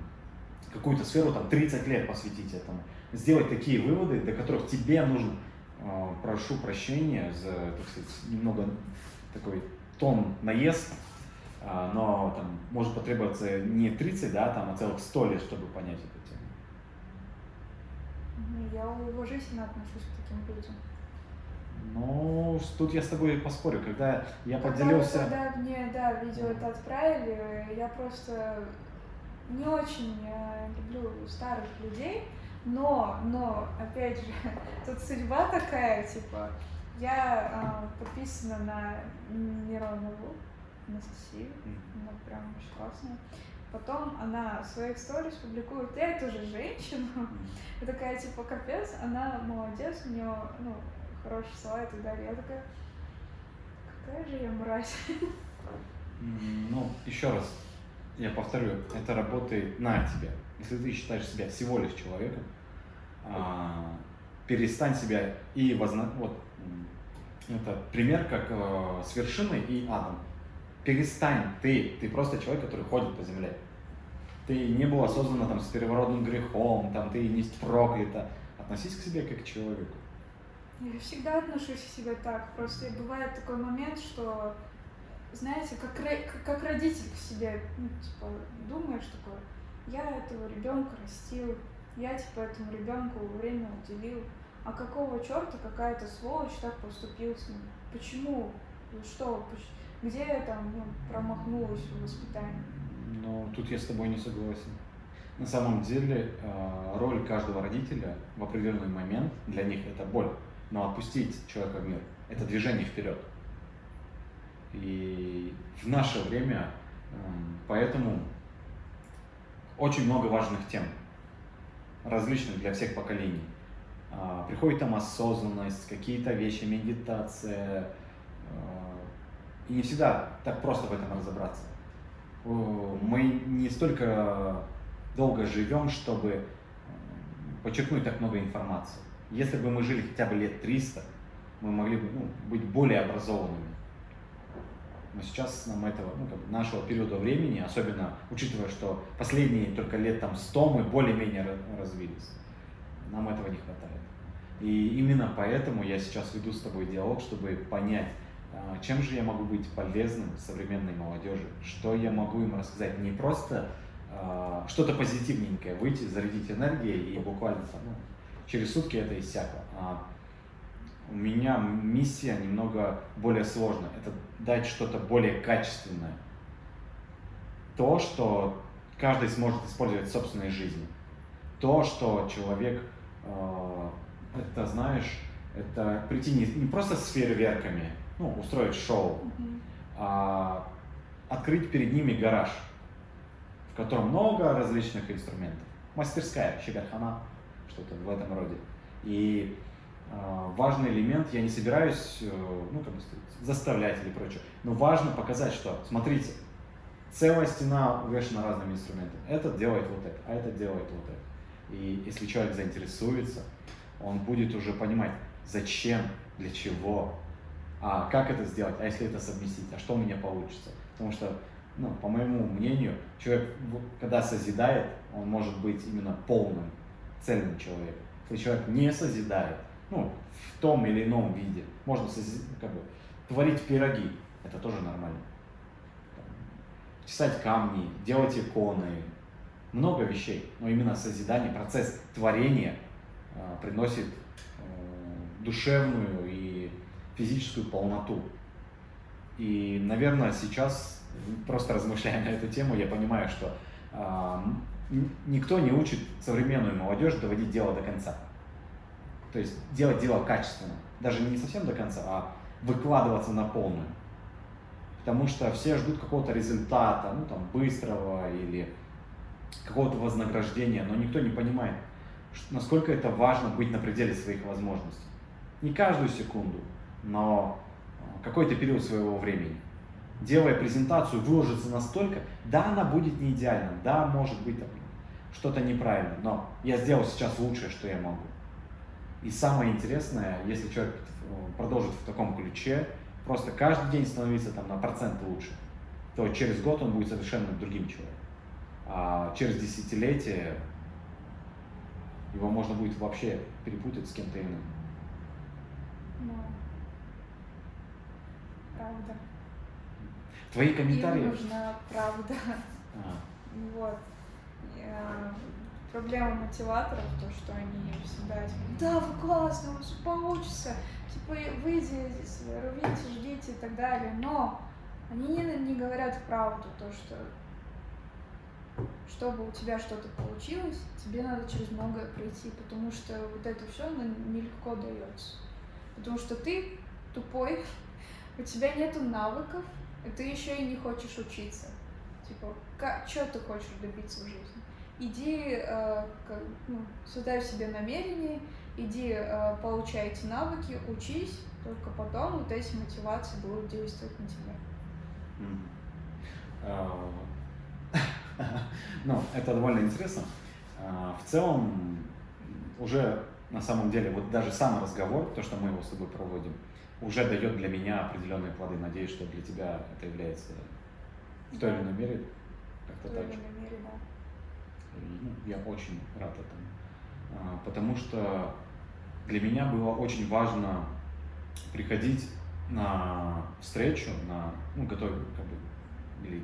какую-то сферу, там 30 лет посвятить этому, сделать такие выводы, до которых тебе нужно, э, прошу прощения за, так сказать, немного такой тон наезд, э, но там может потребоваться не 30, да, там, а целых 100 лет, чтобы понять тему.
Я уважительно отношусь к таким людям.
Ну, тут я с тобой поспорю, когда я поделился...
Когда мне, да, видео это отправили, я просто не очень э, люблю старых людей, но, но, опять же, [laughs] тут судьба такая, типа, я э, подписана на Миронову Анастасию, она прям очень классная. Потом она в своих сторис публикует эту же женщину. [laughs] И такая, типа, капец, она молодец, у нее, ну, хорошие слова и так далее. Я такая, какая же я мразь.
Ну, еще раз, я повторю, это работает на тебя. Если ты считаешь себя всего лишь человеком, а, перестань себя и возна... вот это пример как э, с вершиной и адом. Перестань, ты, ты просто человек, который ходит по земле. Ты не был осознанно там с переворотным грехом, там ты не проклята. Относись к себе как к человеку.
Я всегда отношусь к себе так. Просто бывает такой момент, что, знаете, как, как, родитель к себе, ну, типа, думаешь такое, я этого ребенка растил, я, типа, этому ребенку время уделил, а какого черта какая-то сволочь так поступил с ним? Почему? Что? Где я там ну, промахнулась в воспитании?
Ну, тут я с тобой не согласен. На самом деле, а, роль каждого родителя в определенный момент для них это боль. Но отпустить человека в мир – это движение вперед. И в наше время поэтому очень много важных тем, различных для всех поколений. А, приходит там осознанность, какие-то вещи, медитация. И не всегда так просто в этом разобраться. Мы не столько долго живем, чтобы подчеркнуть так много информации. Если бы мы жили хотя бы лет 300, мы могли бы ну, быть более образованными. Но сейчас нам этого, ну, как бы нашего периода времени, особенно учитывая, что последние только лет там 100 мы более-менее развились, нам этого не хватает. И именно поэтому я сейчас веду с тобой диалог, чтобы понять, чем же я могу быть полезным современной молодежи, что я могу им рассказать, не просто э, что-то позитивненькое, выйти, зарядить энергией и буквально ну, через сутки это иссякло. А у меня миссия немного более сложная. Это дать что-то более качественное. То, что каждый сможет использовать в собственной жизни. То, что человек, э, это знаешь, это прийти не, не просто с фейерверками, ну, устроить шоу, mm-hmm. а открыть перед ними гараж, в котором много различных инструментов. Мастерская, щегархана, что-то в этом роде. И э, важный элемент, я не собираюсь, э, ну, как бы сказать, заставлять или прочее, но важно показать, что, смотрите, целая стена увешана разными инструментами. Этот делает вот это, а этот делает вот это. И если человек заинтересуется, он будет уже понимать, зачем, для чего, а как это сделать, а если это совместить, а что у меня получится. Потому что, ну, по моему мнению, человек, когда созидает, он может быть именно полным цельным человеком. Если человек не созидает, ну, в том или ином виде, можно сози... как бы, творить пироги, это тоже нормально. Писать камни, делать иконы, много вещей, но именно созидание, процесс творения э, приносит э, душевную и физическую полноту. И, наверное, сейчас, просто размышляя [laughs] на эту тему, я понимаю, что э, никто не учит современную молодежь доводить дело до конца. То есть делать дело качественно. Даже не совсем до конца, а выкладываться на полную. Потому что все ждут какого-то результата, ну там быстрого или какого-то вознаграждения, но никто не понимает, насколько это важно быть на пределе своих возможностей. Не каждую секунду, но э, какой-то период своего времени делая презентацию, выложиться настолько, да, она будет не идеальна, да, может быть что-то неправильно, но я сделал сейчас лучшее, что я могу. И самое интересное, если человек э, продолжит в таком ключе, просто каждый день становиться там на процент лучше, то через год он будет совершенно другим человеком. А через десятилетие его можно будет вообще перепутать с кем-то иным.
Ну, правда.
Твои комментарии.
Им нужна правда.
А,
Вот. Э, Проблема мотиваторов, то, что они всегда типа, да, вы классно, у вас получится, типа, выйди, рвите, ждите и так далее, но они не, не говорят правду, то, что чтобы у тебя что-то получилось, тебе надо через многое пройти, потому что вот это все нелегко дается. Потому что ты тупой, у тебя нету навыков, и ты еще и не хочешь учиться. Типа, что ты хочешь добиться в жизни? Иди, э, как, ну, создай себе намерение, иди, э, получай эти навыки, учись, только потом вот эти мотивации будут действовать на тебя.
А, [laughs] Ну, это довольно интересно. А, В целом, уже на самом деле, вот даже сам разговор, то, что мы его с тобой проводим, уже дает для меня определенные плоды. Надеюсь, что для тебя это является в той или иной мере
В
как-то
той
так
или
же.
иной мере, да.
И, ну, я очень рад этому. А, Потому что для меня было очень важно приходить на встречу, на, ну, готовить, как бы, или,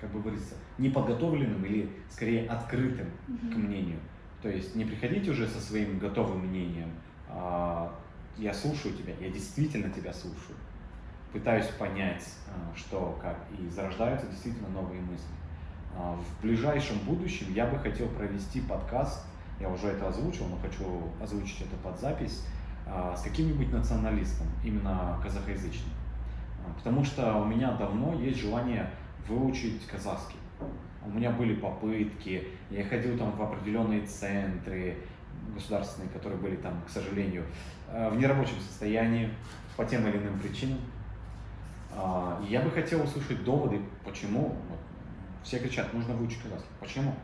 как бы выразиться, неподготовленным или, скорее, открытым к
Мгм.
мнению. То есть не приходить уже со своим готовым мнением, а я слушаю тебя, я действительно тебя слушаю, пытаюсь понять, а, что, как, и зарождаются действительно новые мысли. А, В ближайшем будущем я бы хотел провести подкаст, я уже это озвучил, но хочу озвучить это под запись, а, с каким-нибудь националистом, именно казахоязычным. А, Потому что у меня давно есть желание выучить казахский. У меня были попытки, я ходил там в определенные центры государственные, которые были там, к сожалению, э, в нерабочем состоянии по тем или иным причинам. А, Я бы хотел услышать доводы, почему. Все кричат, нужно выучить казахский. Почему?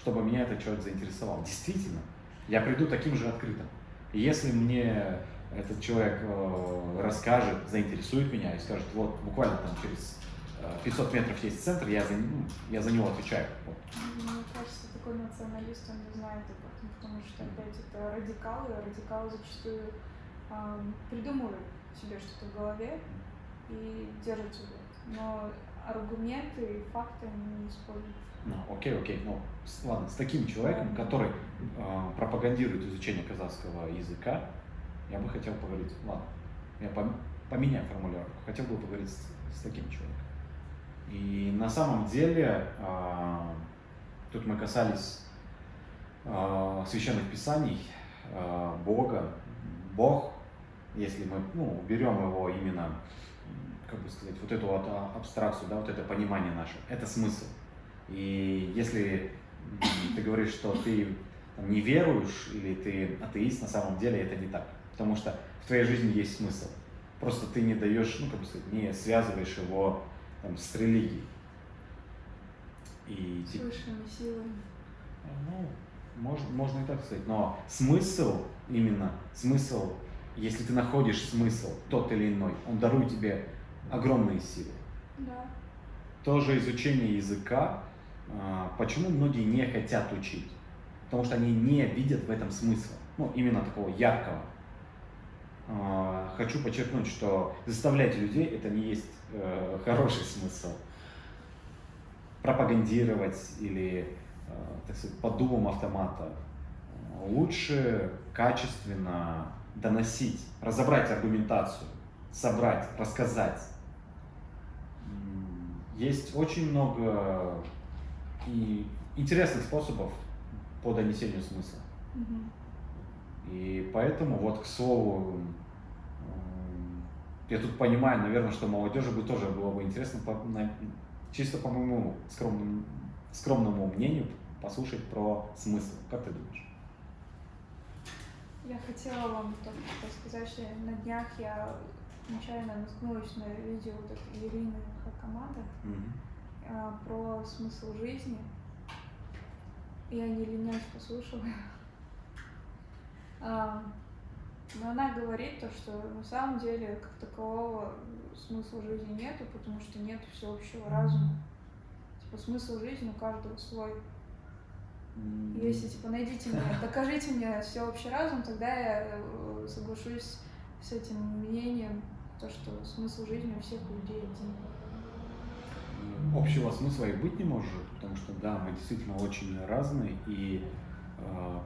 Чтобы меня этот человек заинтересовал. Действительно, я приду таким же открытым. И если мне этот человек э, расскажет, заинтересует меня и скажет, вот буквально там через э, 500 метров есть центр, я за, ну, я за него отвечаю. Вот.
Мне кажется, такой националист, он не знает об этом, потому что опять это радикалы, а радикалы зачастую ам, придумывают себе что-то в голове и держатся за это. Но аргументы и факты они не используют.
Ну, окей, окей, ну, ладно, с таким человеком, который э, пропагандирует изучение казахского языка, я бы хотел поговорить, ладно, я пом- поменяю формулировку, хотел бы поговорить с, с таким человеком. И на самом деле, э, тут мы касались э, священных писаний, э, Бога, Бог, если мы ну, уберем его именно, как бы сказать, вот эту вот а, абстракцию, да, вот это понимание наше, это смысл. И если ты говоришь, что ты не веруешь или ты атеист, на самом деле это не так. Потому что в твоей жизни есть смысл. Просто ты не даешь, ну, как бы сказать, не связываешь его там, с религией. И
С высшими силами.
ну, можно, можно и так сказать. Но смысл, именно смысл, если ты находишь смысл, тот или иной, он дарует тебе огромные силы.
Да.
Тоже изучение языка, а, почему многие не хотят учить? Потому что они не видят в этом смысла, ну, именно такого яркого. А, Хочу подчеркнуть, что заставлять людей это не есть э, хороший смысл. Пропагандировать или, э, так сказать, под дулом автомата. Лучше качественно доносить, разобрать аргументацию, собрать, рассказать. Есть очень много и интересных способов по донесению смысла.
Мгм.
И поэтому, вот к слову, м, я тут понимаю, наверное, что молодежи бы тоже было бы интересно, по- на- чисто по моему скромному, скромному мнению, послушать про смысл. Как ты думаешь?
Я хотела вам только сказать, что на днях я случайно наткнулась на видео вот этой Ирины Хакамада а, про смысл жизни. Я не ленясь послушала. А, Но она говорит то, что на самом деле как такового смысла жизни нету, потому что нет всеобщего разума. Типа смысл жизни у каждого свой. Если типа найдите мне, [laughs] докажите мне всеобщий разум, тогда я э, соглашусь с этим мнением, то, что смысл жизни у всех людей один.
Общего смысла и быть не может, потому что да, мы действительно очень разные, и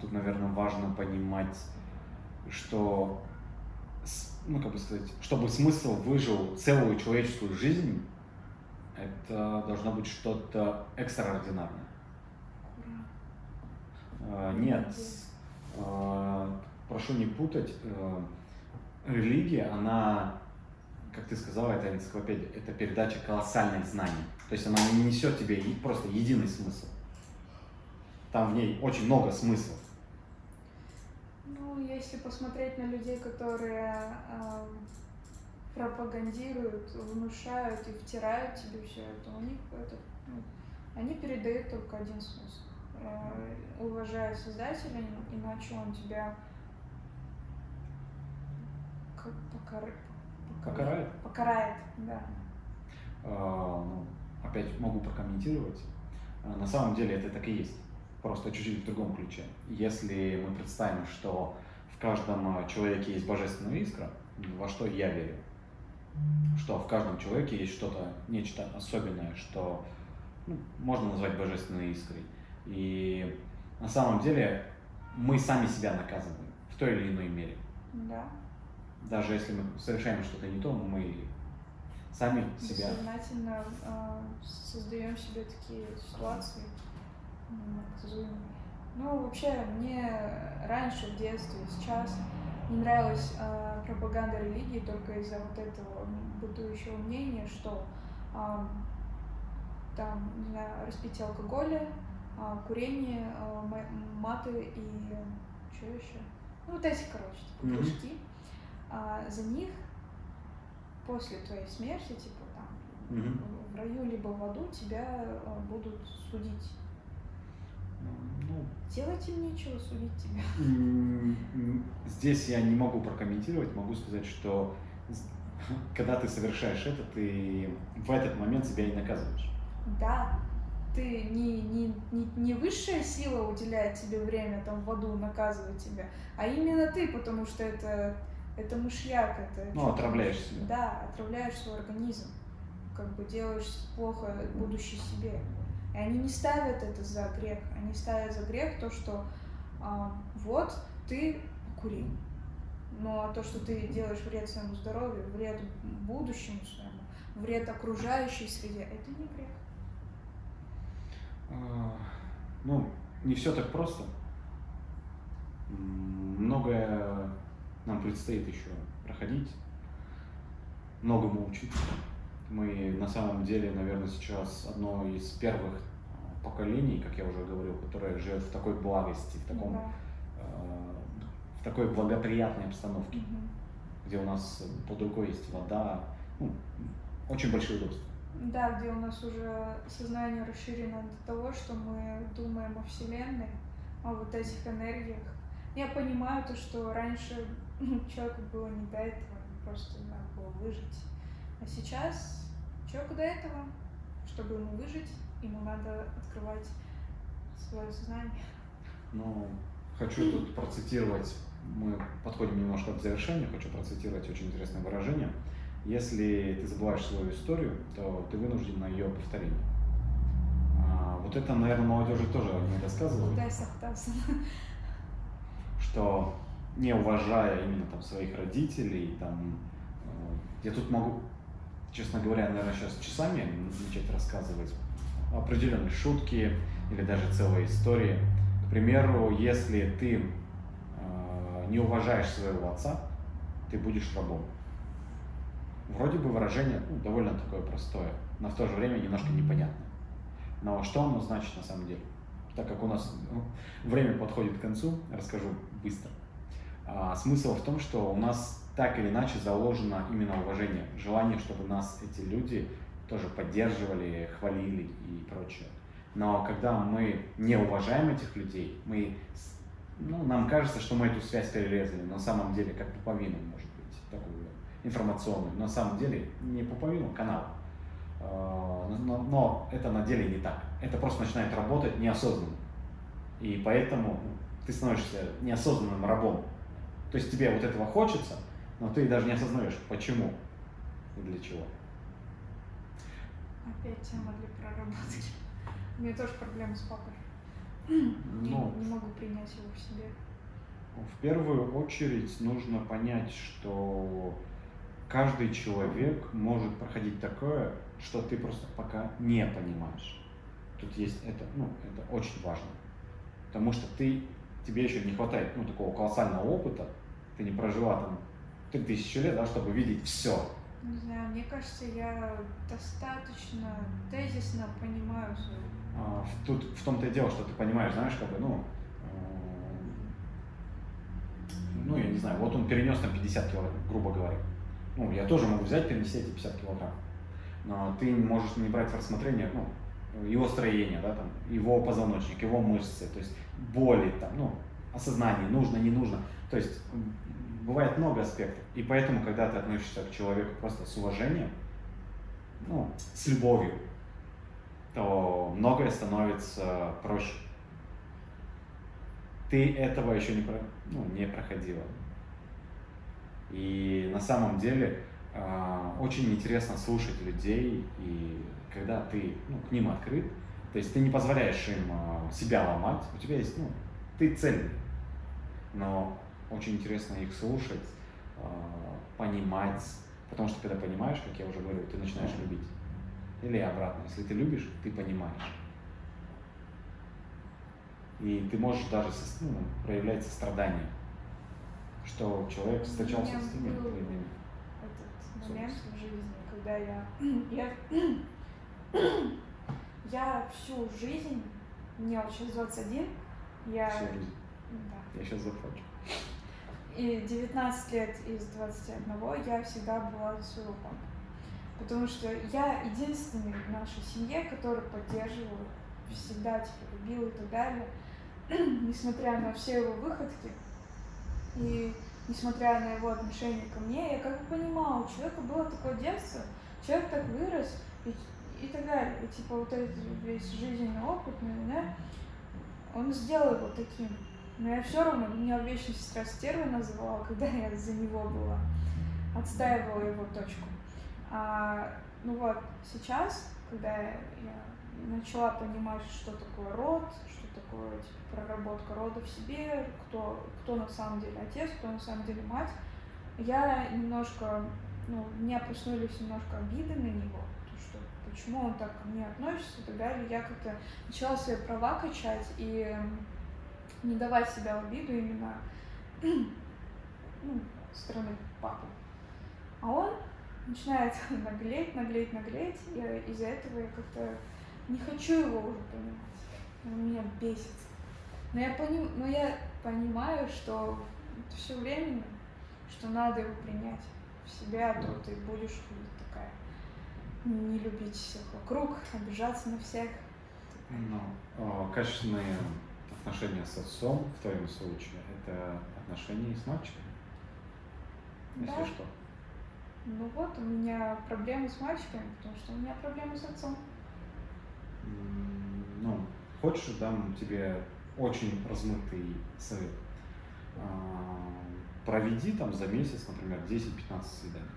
тут, наверное, важно понимать, что, ну, как бы сказать, чтобы смысл выжил целую человеческую жизнь, это должно быть что-то экстраординарное. Э, нет, э, прошу не путать, э, религия, она, как ты сказала, это энциклопедия, это передача колоссальных знаний. То есть она не несет тебе просто единый смысл. Там в ней очень много смыслов.
Ну, если посмотреть на людей, которые э, пропагандируют, внушают и втирают тебе все это, у них это, ну, они передают только один смысл. Э, уважая Создателя, иначе он тебя как покар...
покарает.
Покарает, да.
А, ну, опять могу прокомментировать. А, на самом деле это так и есть, просто чуть-чуть в другом ключе. Если мы представим, что в каждом а, человеке есть божественная искра, во что я верю, что в каждом человеке есть что-то, нечто особенное, что ну, можно назвать божественной искрой. И на самом деле мы сами себя наказываем в той или иной мере.
Да.
Даже если мы совершаем что-то не то, мы сами себя...
Сознательно э, создаем себе такие ситуации наказуемые. Ну, вообще, мне раньше, в детстве, сейчас не нравилась э, пропаганда религии только из-за вот этого бытующего мнения, что э, там, не знаю, распитие алкоголя, э, курение, э, маты и что еще? Ну, вот эти, короче, типа, mm-hmm. А, за них после твоей смерти, типа там, угу. в раю либо в аду тебя а, будут судить. Ну, Делать им нечего судить тебя.
Здесь я не могу прокомментировать, могу сказать, что [laughs] когда ты совершаешь это, ты в этот момент себя и наказываешь.
Да, ты не, не, не, не высшая сила уделяет тебе время там в аду наказывать тебя, а именно ты, потому что это это мышьяк, это...
Ну, отравляешь себя.
Да, отравляешь свой организм. Как бы делаешь плохо будущее себе. И они не ставят это за грех. Они ставят за грех то, что а, вот ты курил. А то, что ты делаешь вред своему здоровью, вред будущему своему, вред окружающей среде, это не грех.
А, ну, не все так просто. Многое нам предстоит еще проходить, многому учиться. Мы на самом деле, наверное, сейчас одно из первых а, поколений, как я уже говорил, которое живет в такой благости, в таком, да. э, в такой благоприятной обстановке, угу. где у нас под рукой есть вода, ну, очень большие удобства.
Да, где у нас уже сознание расширено до того, что мы думаем о Вселенной, о вот этих энергиях. Я понимаю то, что раньше человеку было не до этого, просто надо было выжить. А сейчас человеку до этого, чтобы ему выжить, ему надо открывать свое сознание.
Ну, хочу тут процитировать, мы подходим немножко к завершению, хочу процитировать очень интересное выражение. Если ты забываешь свою историю, то ты вынужден на ее повторение. А, вот это, наверное, молодежи тоже не рассказывают.
Да,
Что не уважая именно там своих родителей, там, э, я тут могу, честно говоря, наверное, сейчас часами начать рассказывать определенные шутки или даже целые истории. К примеру, если ты э, не уважаешь своего отца, ты будешь рабом. Вроде бы выражение ну, довольно такое простое, но в то же время немножко непонятное. Но что оно значит на самом деле? Так как у нас ну, время подходит к концу, расскажу быстро. А, смысл в том, что у нас так или иначе заложено именно уважение, желание, чтобы нас эти люди тоже поддерживали, хвалили и прочее. Но когда мы не уважаем этих людей, мы ну, нам кажется, что мы эту связь перерезали, на самом деле как пуповину может быть, такую информационную. На самом деле не пуповину, а канал. А, но, но это на деле не так. Это просто начинает работать неосознанно. И поэтому ты становишься неосознанным рабом. То есть тебе вот этого хочется, но ты даже не осознаешь, почему и для чего.
Опять тема для проработки. У меня тоже проблемы с папой. Ну, не, не могу принять его в себе.
В первую очередь нужно понять, что каждый человек может проходить такое, что ты просто пока не понимаешь. Тут есть это, ну, это очень важно. Потому что ты, тебе еще не хватает ну, такого колоссального опыта, ты не прожила там 3000 лет, да, чтобы видеть все.
Не знаю, мне кажется, я достаточно тезисно понимаю свою
а, тут в том-то и дело, что ты понимаешь, знаешь, как бы, ну, э, ну, я не знаю, вот он перенес там 50 килограмм, грубо говоря. Ну, я тоже могу взять, перенести эти 50 килограмм. Но ты можешь не брать в рассмотрение, ну, его строение, да, там, его позвоночник, его мышцы, то есть боли, там, ну, осознание, нужно, не нужно. То есть бывает много аспектов. И поэтому, когда ты относишься к человеку просто с уважением, ну, с любовью, то многое становится проще. Ты этого еще не, про, ну, не проходила. И на самом деле э, очень интересно слушать людей, и когда ты ну, к ним открыт, то есть ты не позволяешь им э, себя ломать, у тебя есть, ну, ты цельный, но очень интересно их слушать, э, понимать, потому что когда понимаешь, как я уже говорил, ты начинаешь любить. Или обратно, если ты любишь, ты понимаешь. И ты можешь даже ну, проявлять сострадание, что человек встречался с теми
твоими. Этот момент в жизни, когда я, [clears throat] я, [clears throat] я всю жизнь, мне вот сейчас 21, я...
Всю жизнь. Да. Я сейчас заплачу.
И 19 лет из 21 я всегда была папу. Потому что я единственный в нашей семье, который поддерживал, всегда типа любил и так далее. [clears throat] несмотря на все его выходки и несмотря на его отношение ко мне, я как бы понимала, у человека было такое детство, человек так вырос и, и так далее. И типа вот этот весь жизненный опыт, да, он сделал его таким. Но я все равно, меня вечно сестра стерва называла, когда я за него была, отстаивала его точку. А, ну вот, сейчас, когда я начала понимать, что такое род, что такое типа, проработка рода в себе, кто, кто на самом деле отец, кто на самом деле мать, я немножко, ну, меня проснулись немножко обиды на него, то, что почему он так ко мне относится и так далее. Я как-то начала свои права качать и не давать себя в обиду именно [clears throat] ну, стороны папы. А он начинает [laughs] наглеть, наглеть, наглеть, и из-за этого я как-то не хочу его уже понимать. Он меня бесит. Но я, поним... Но я понимаю, что это все временно, что надо его принять в себя, а то ты будешь такая не любить всех вокруг, обижаться на всех.
Ну, а, качественные отношения с отцом в твоем случае это отношения с мальчиками. Если да. что.
Ну вот, у меня проблемы с мальчиками, потому что у меня проблемы с отцом.
Ну, хочешь, дам тебе очень размытый совет. А, проведи там за месяц, например, 10-15 свиданий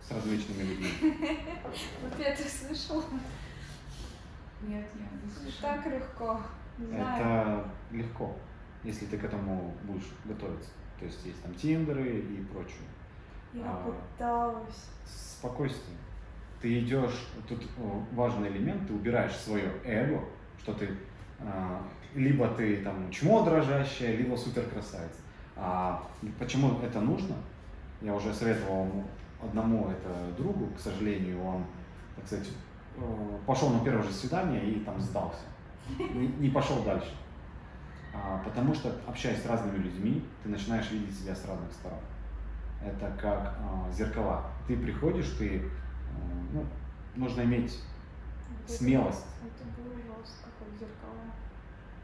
с различными людьми. [laughs]
Вот я это слышала.
Нет, я не слышала.
Так легко.
Это легко, если ты к этому будешь готовиться. То есть есть там тиндеры и прочее.
Я а, пыталась.
Спокойствие. Ты идешь, тут важный элемент, ты убираешь свое эго, что ты а, либо ты там чмо дрожащая, либо супер красавица. А почему это нужно? Я уже советовал одному это другу, к сожалению, он, так сказать, пошел на первое же свидание и там сдался. Не, не пошел дальше. А, потому что, общаясь с разными людьми, ты начинаешь видеть себя с разных сторон это как э, зеркала. Ты приходишь, ты, э, ну, нужно иметь это, смелость.
Это было жестко, как зеркала.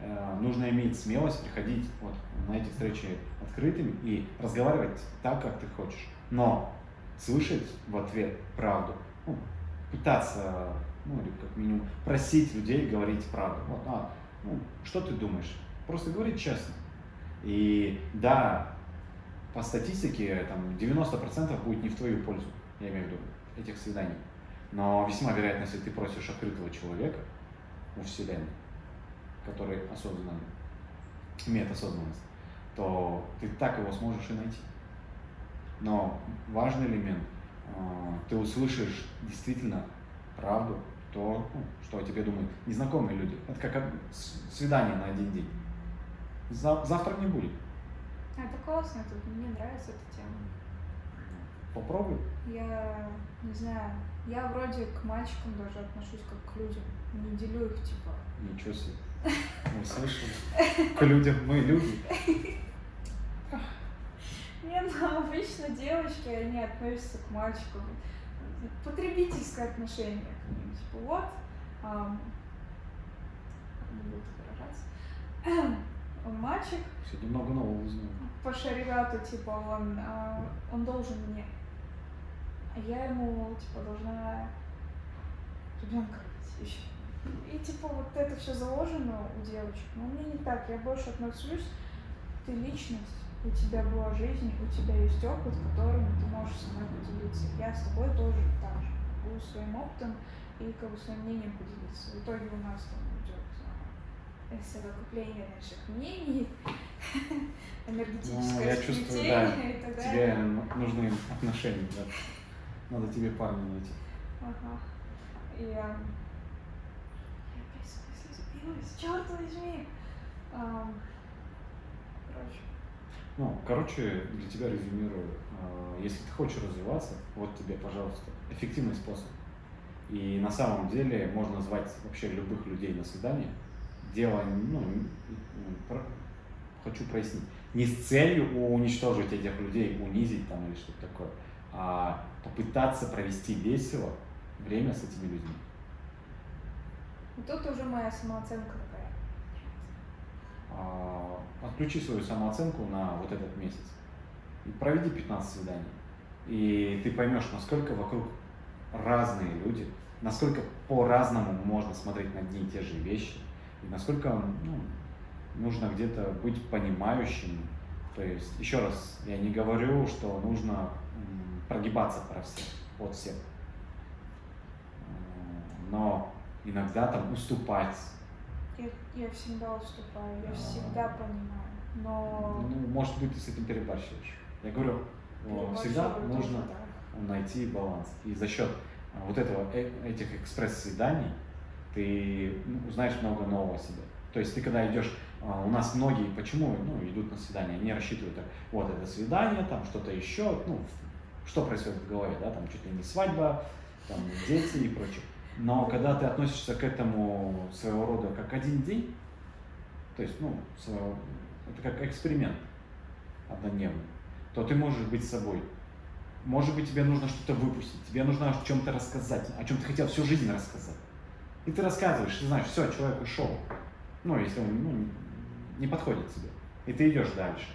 э, нужно иметь смелость приходить вот на эти встречи открытыми и разговаривать так, как ты хочешь. Но слышать в ответ правду, ну, пытаться, ну или как минимум просить людей говорить правду. Вот, а, ну, что ты думаешь? Просто говорить честно. И да, по статистике там 90% будет не в твою пользу, я имею в виду, этих свиданий. Но весьма вероятно, если ты просишь открытого человека у Вселенной, который осознанно, имеет осознанность, то ты так его сможешь и найти. Но важный элемент, а, ты услышишь действительно правду, то, ну, что о тебе думают незнакомые люди. Это как свидание на один день. Завтра не будет.
А, это классно, тут мне нравится эта тема.
Попробуй.
Я не знаю, я вроде к мальчикам даже отношусь как к людям. Не делю их типа.
Ничего себе. [laughs] Мы слышали. К людям мы люди.
Нет, ну обычно девочки, они относятся к мальчикам. Потребительское отношение к ним. Типа вот, не буду выражаться. Он [clears throat] мальчик.
Сегодня много нового узнал.
По шариату, типа, он, а, он должен мне. А я ему, типа, должна ребенка родить. И типа вот это все заложено у девочек. Но мне не так. Я больше отношусь, ты личность, у тебя была жизнь, у тебя есть опыт, которым ты можешь со мной поделиться. Я с тобой тоже так же. Могу своим опытом и как бы своим мнением поделиться. В итоге у нас там идет совокупление наших мнений, [laughs] энергетическое
ну, я чувствую, да, и так далее. Тебе нужны отношения, да. Надо тебе парня найти.
Ага. И я, я опять в смысле черт возьми. А, короче.
Ну, короче, для тебя резюмирую. А, если ты хочешь развиваться, вот тебе, пожалуйста, эффективный способ. И на самом деле можно звать вообще любых людей на свидание. Дело, ну, про, хочу прояснить, не с целью уничтожить этих людей, унизить там или что-то такое, а попытаться провести весело время с этими людьми.
Тут уже моя самооценка
отключи свою самооценку на вот этот месяц. И проведи 15 свиданий. И ты поймешь, насколько вокруг разные люди, насколько по-разному можно смотреть на одни и те же вещи, и насколько ну, нужно где-то быть понимающим. То есть, еще раз, я не говорю, что нужно прогибаться про всех, от всех. Но иногда там уступать.
Я, я всегда уступаю, я а, всегда понимаю. Но...
Ну, может быть, ты с этим перебарщиваешь. Я говорю, всегда нужно да. найти баланс. И за счет а, вот этого, э, этих экспресс-свиданий ты ну, узнаешь много нового о себе. То есть ты когда идешь, а, у нас многие, почему ну, идут на свидание, они рассчитывают, вот это свидание, там что-то еще, ну, что происходит в голове, да, там чуть ли не свадьба, там дети и прочее. Но когда ты относишься к этому своего рода как один день, то есть, ну, это как эксперимент однодневный, то ты можешь быть собой. Может быть, тебе нужно что-то выпустить, тебе нужно о чем-то рассказать, о чем ты хотел всю жизнь рассказать. И ты рассказываешь, ты знаешь, все, человек ушел. Ну, если он ну, не подходит тебе. И ты идешь дальше.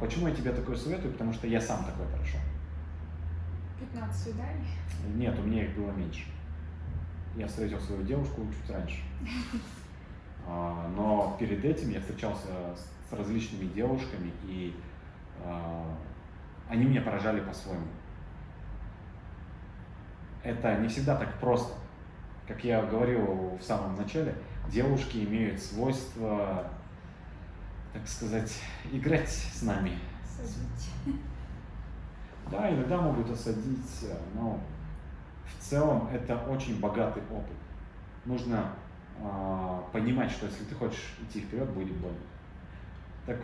Почему я тебе такое советую? Потому что я сам такой прошел.
15 свиданий?
Нет, у меня их было меньше. Я встретил свою девушку чуть раньше. [laughs] А, но перед этим я встречался с различными девушками, и а, они меня поражали по-своему. Это не всегда так просто. Как я говорил в самом начале, девушки имеют свойство так сказать, играть с нами.
Осадить. [laughs]
Да, иногда могут осадить, но в целом это очень богатый опыт. Нужно э, понимать, что если ты хочешь идти вперед, будет больно. Так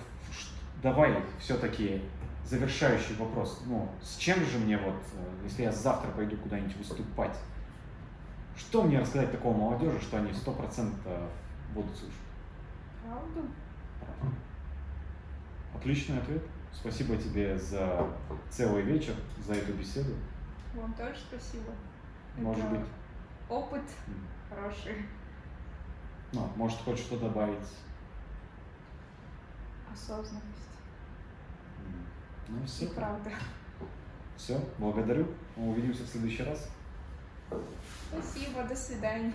давай все-таки завершающий вопрос. Ну, с чем же мне вот, э, если я завтра пойду куда-нибудь выступать, что мне рассказать такого молодежи, что они сто процентов будут слушать?
Правду?
Отличный ответ. Спасибо тебе за целый вечер, за эту беседу.
Вам тоже спасибо.
Может
Это
быть.
Опыт хороший.
Ну, может, хочешь что добавить?
Осознанность.
М, Ну,
И
все.
правда.
Все, благодарю. Увидимся в следующий раз.
Спасибо, до свидания.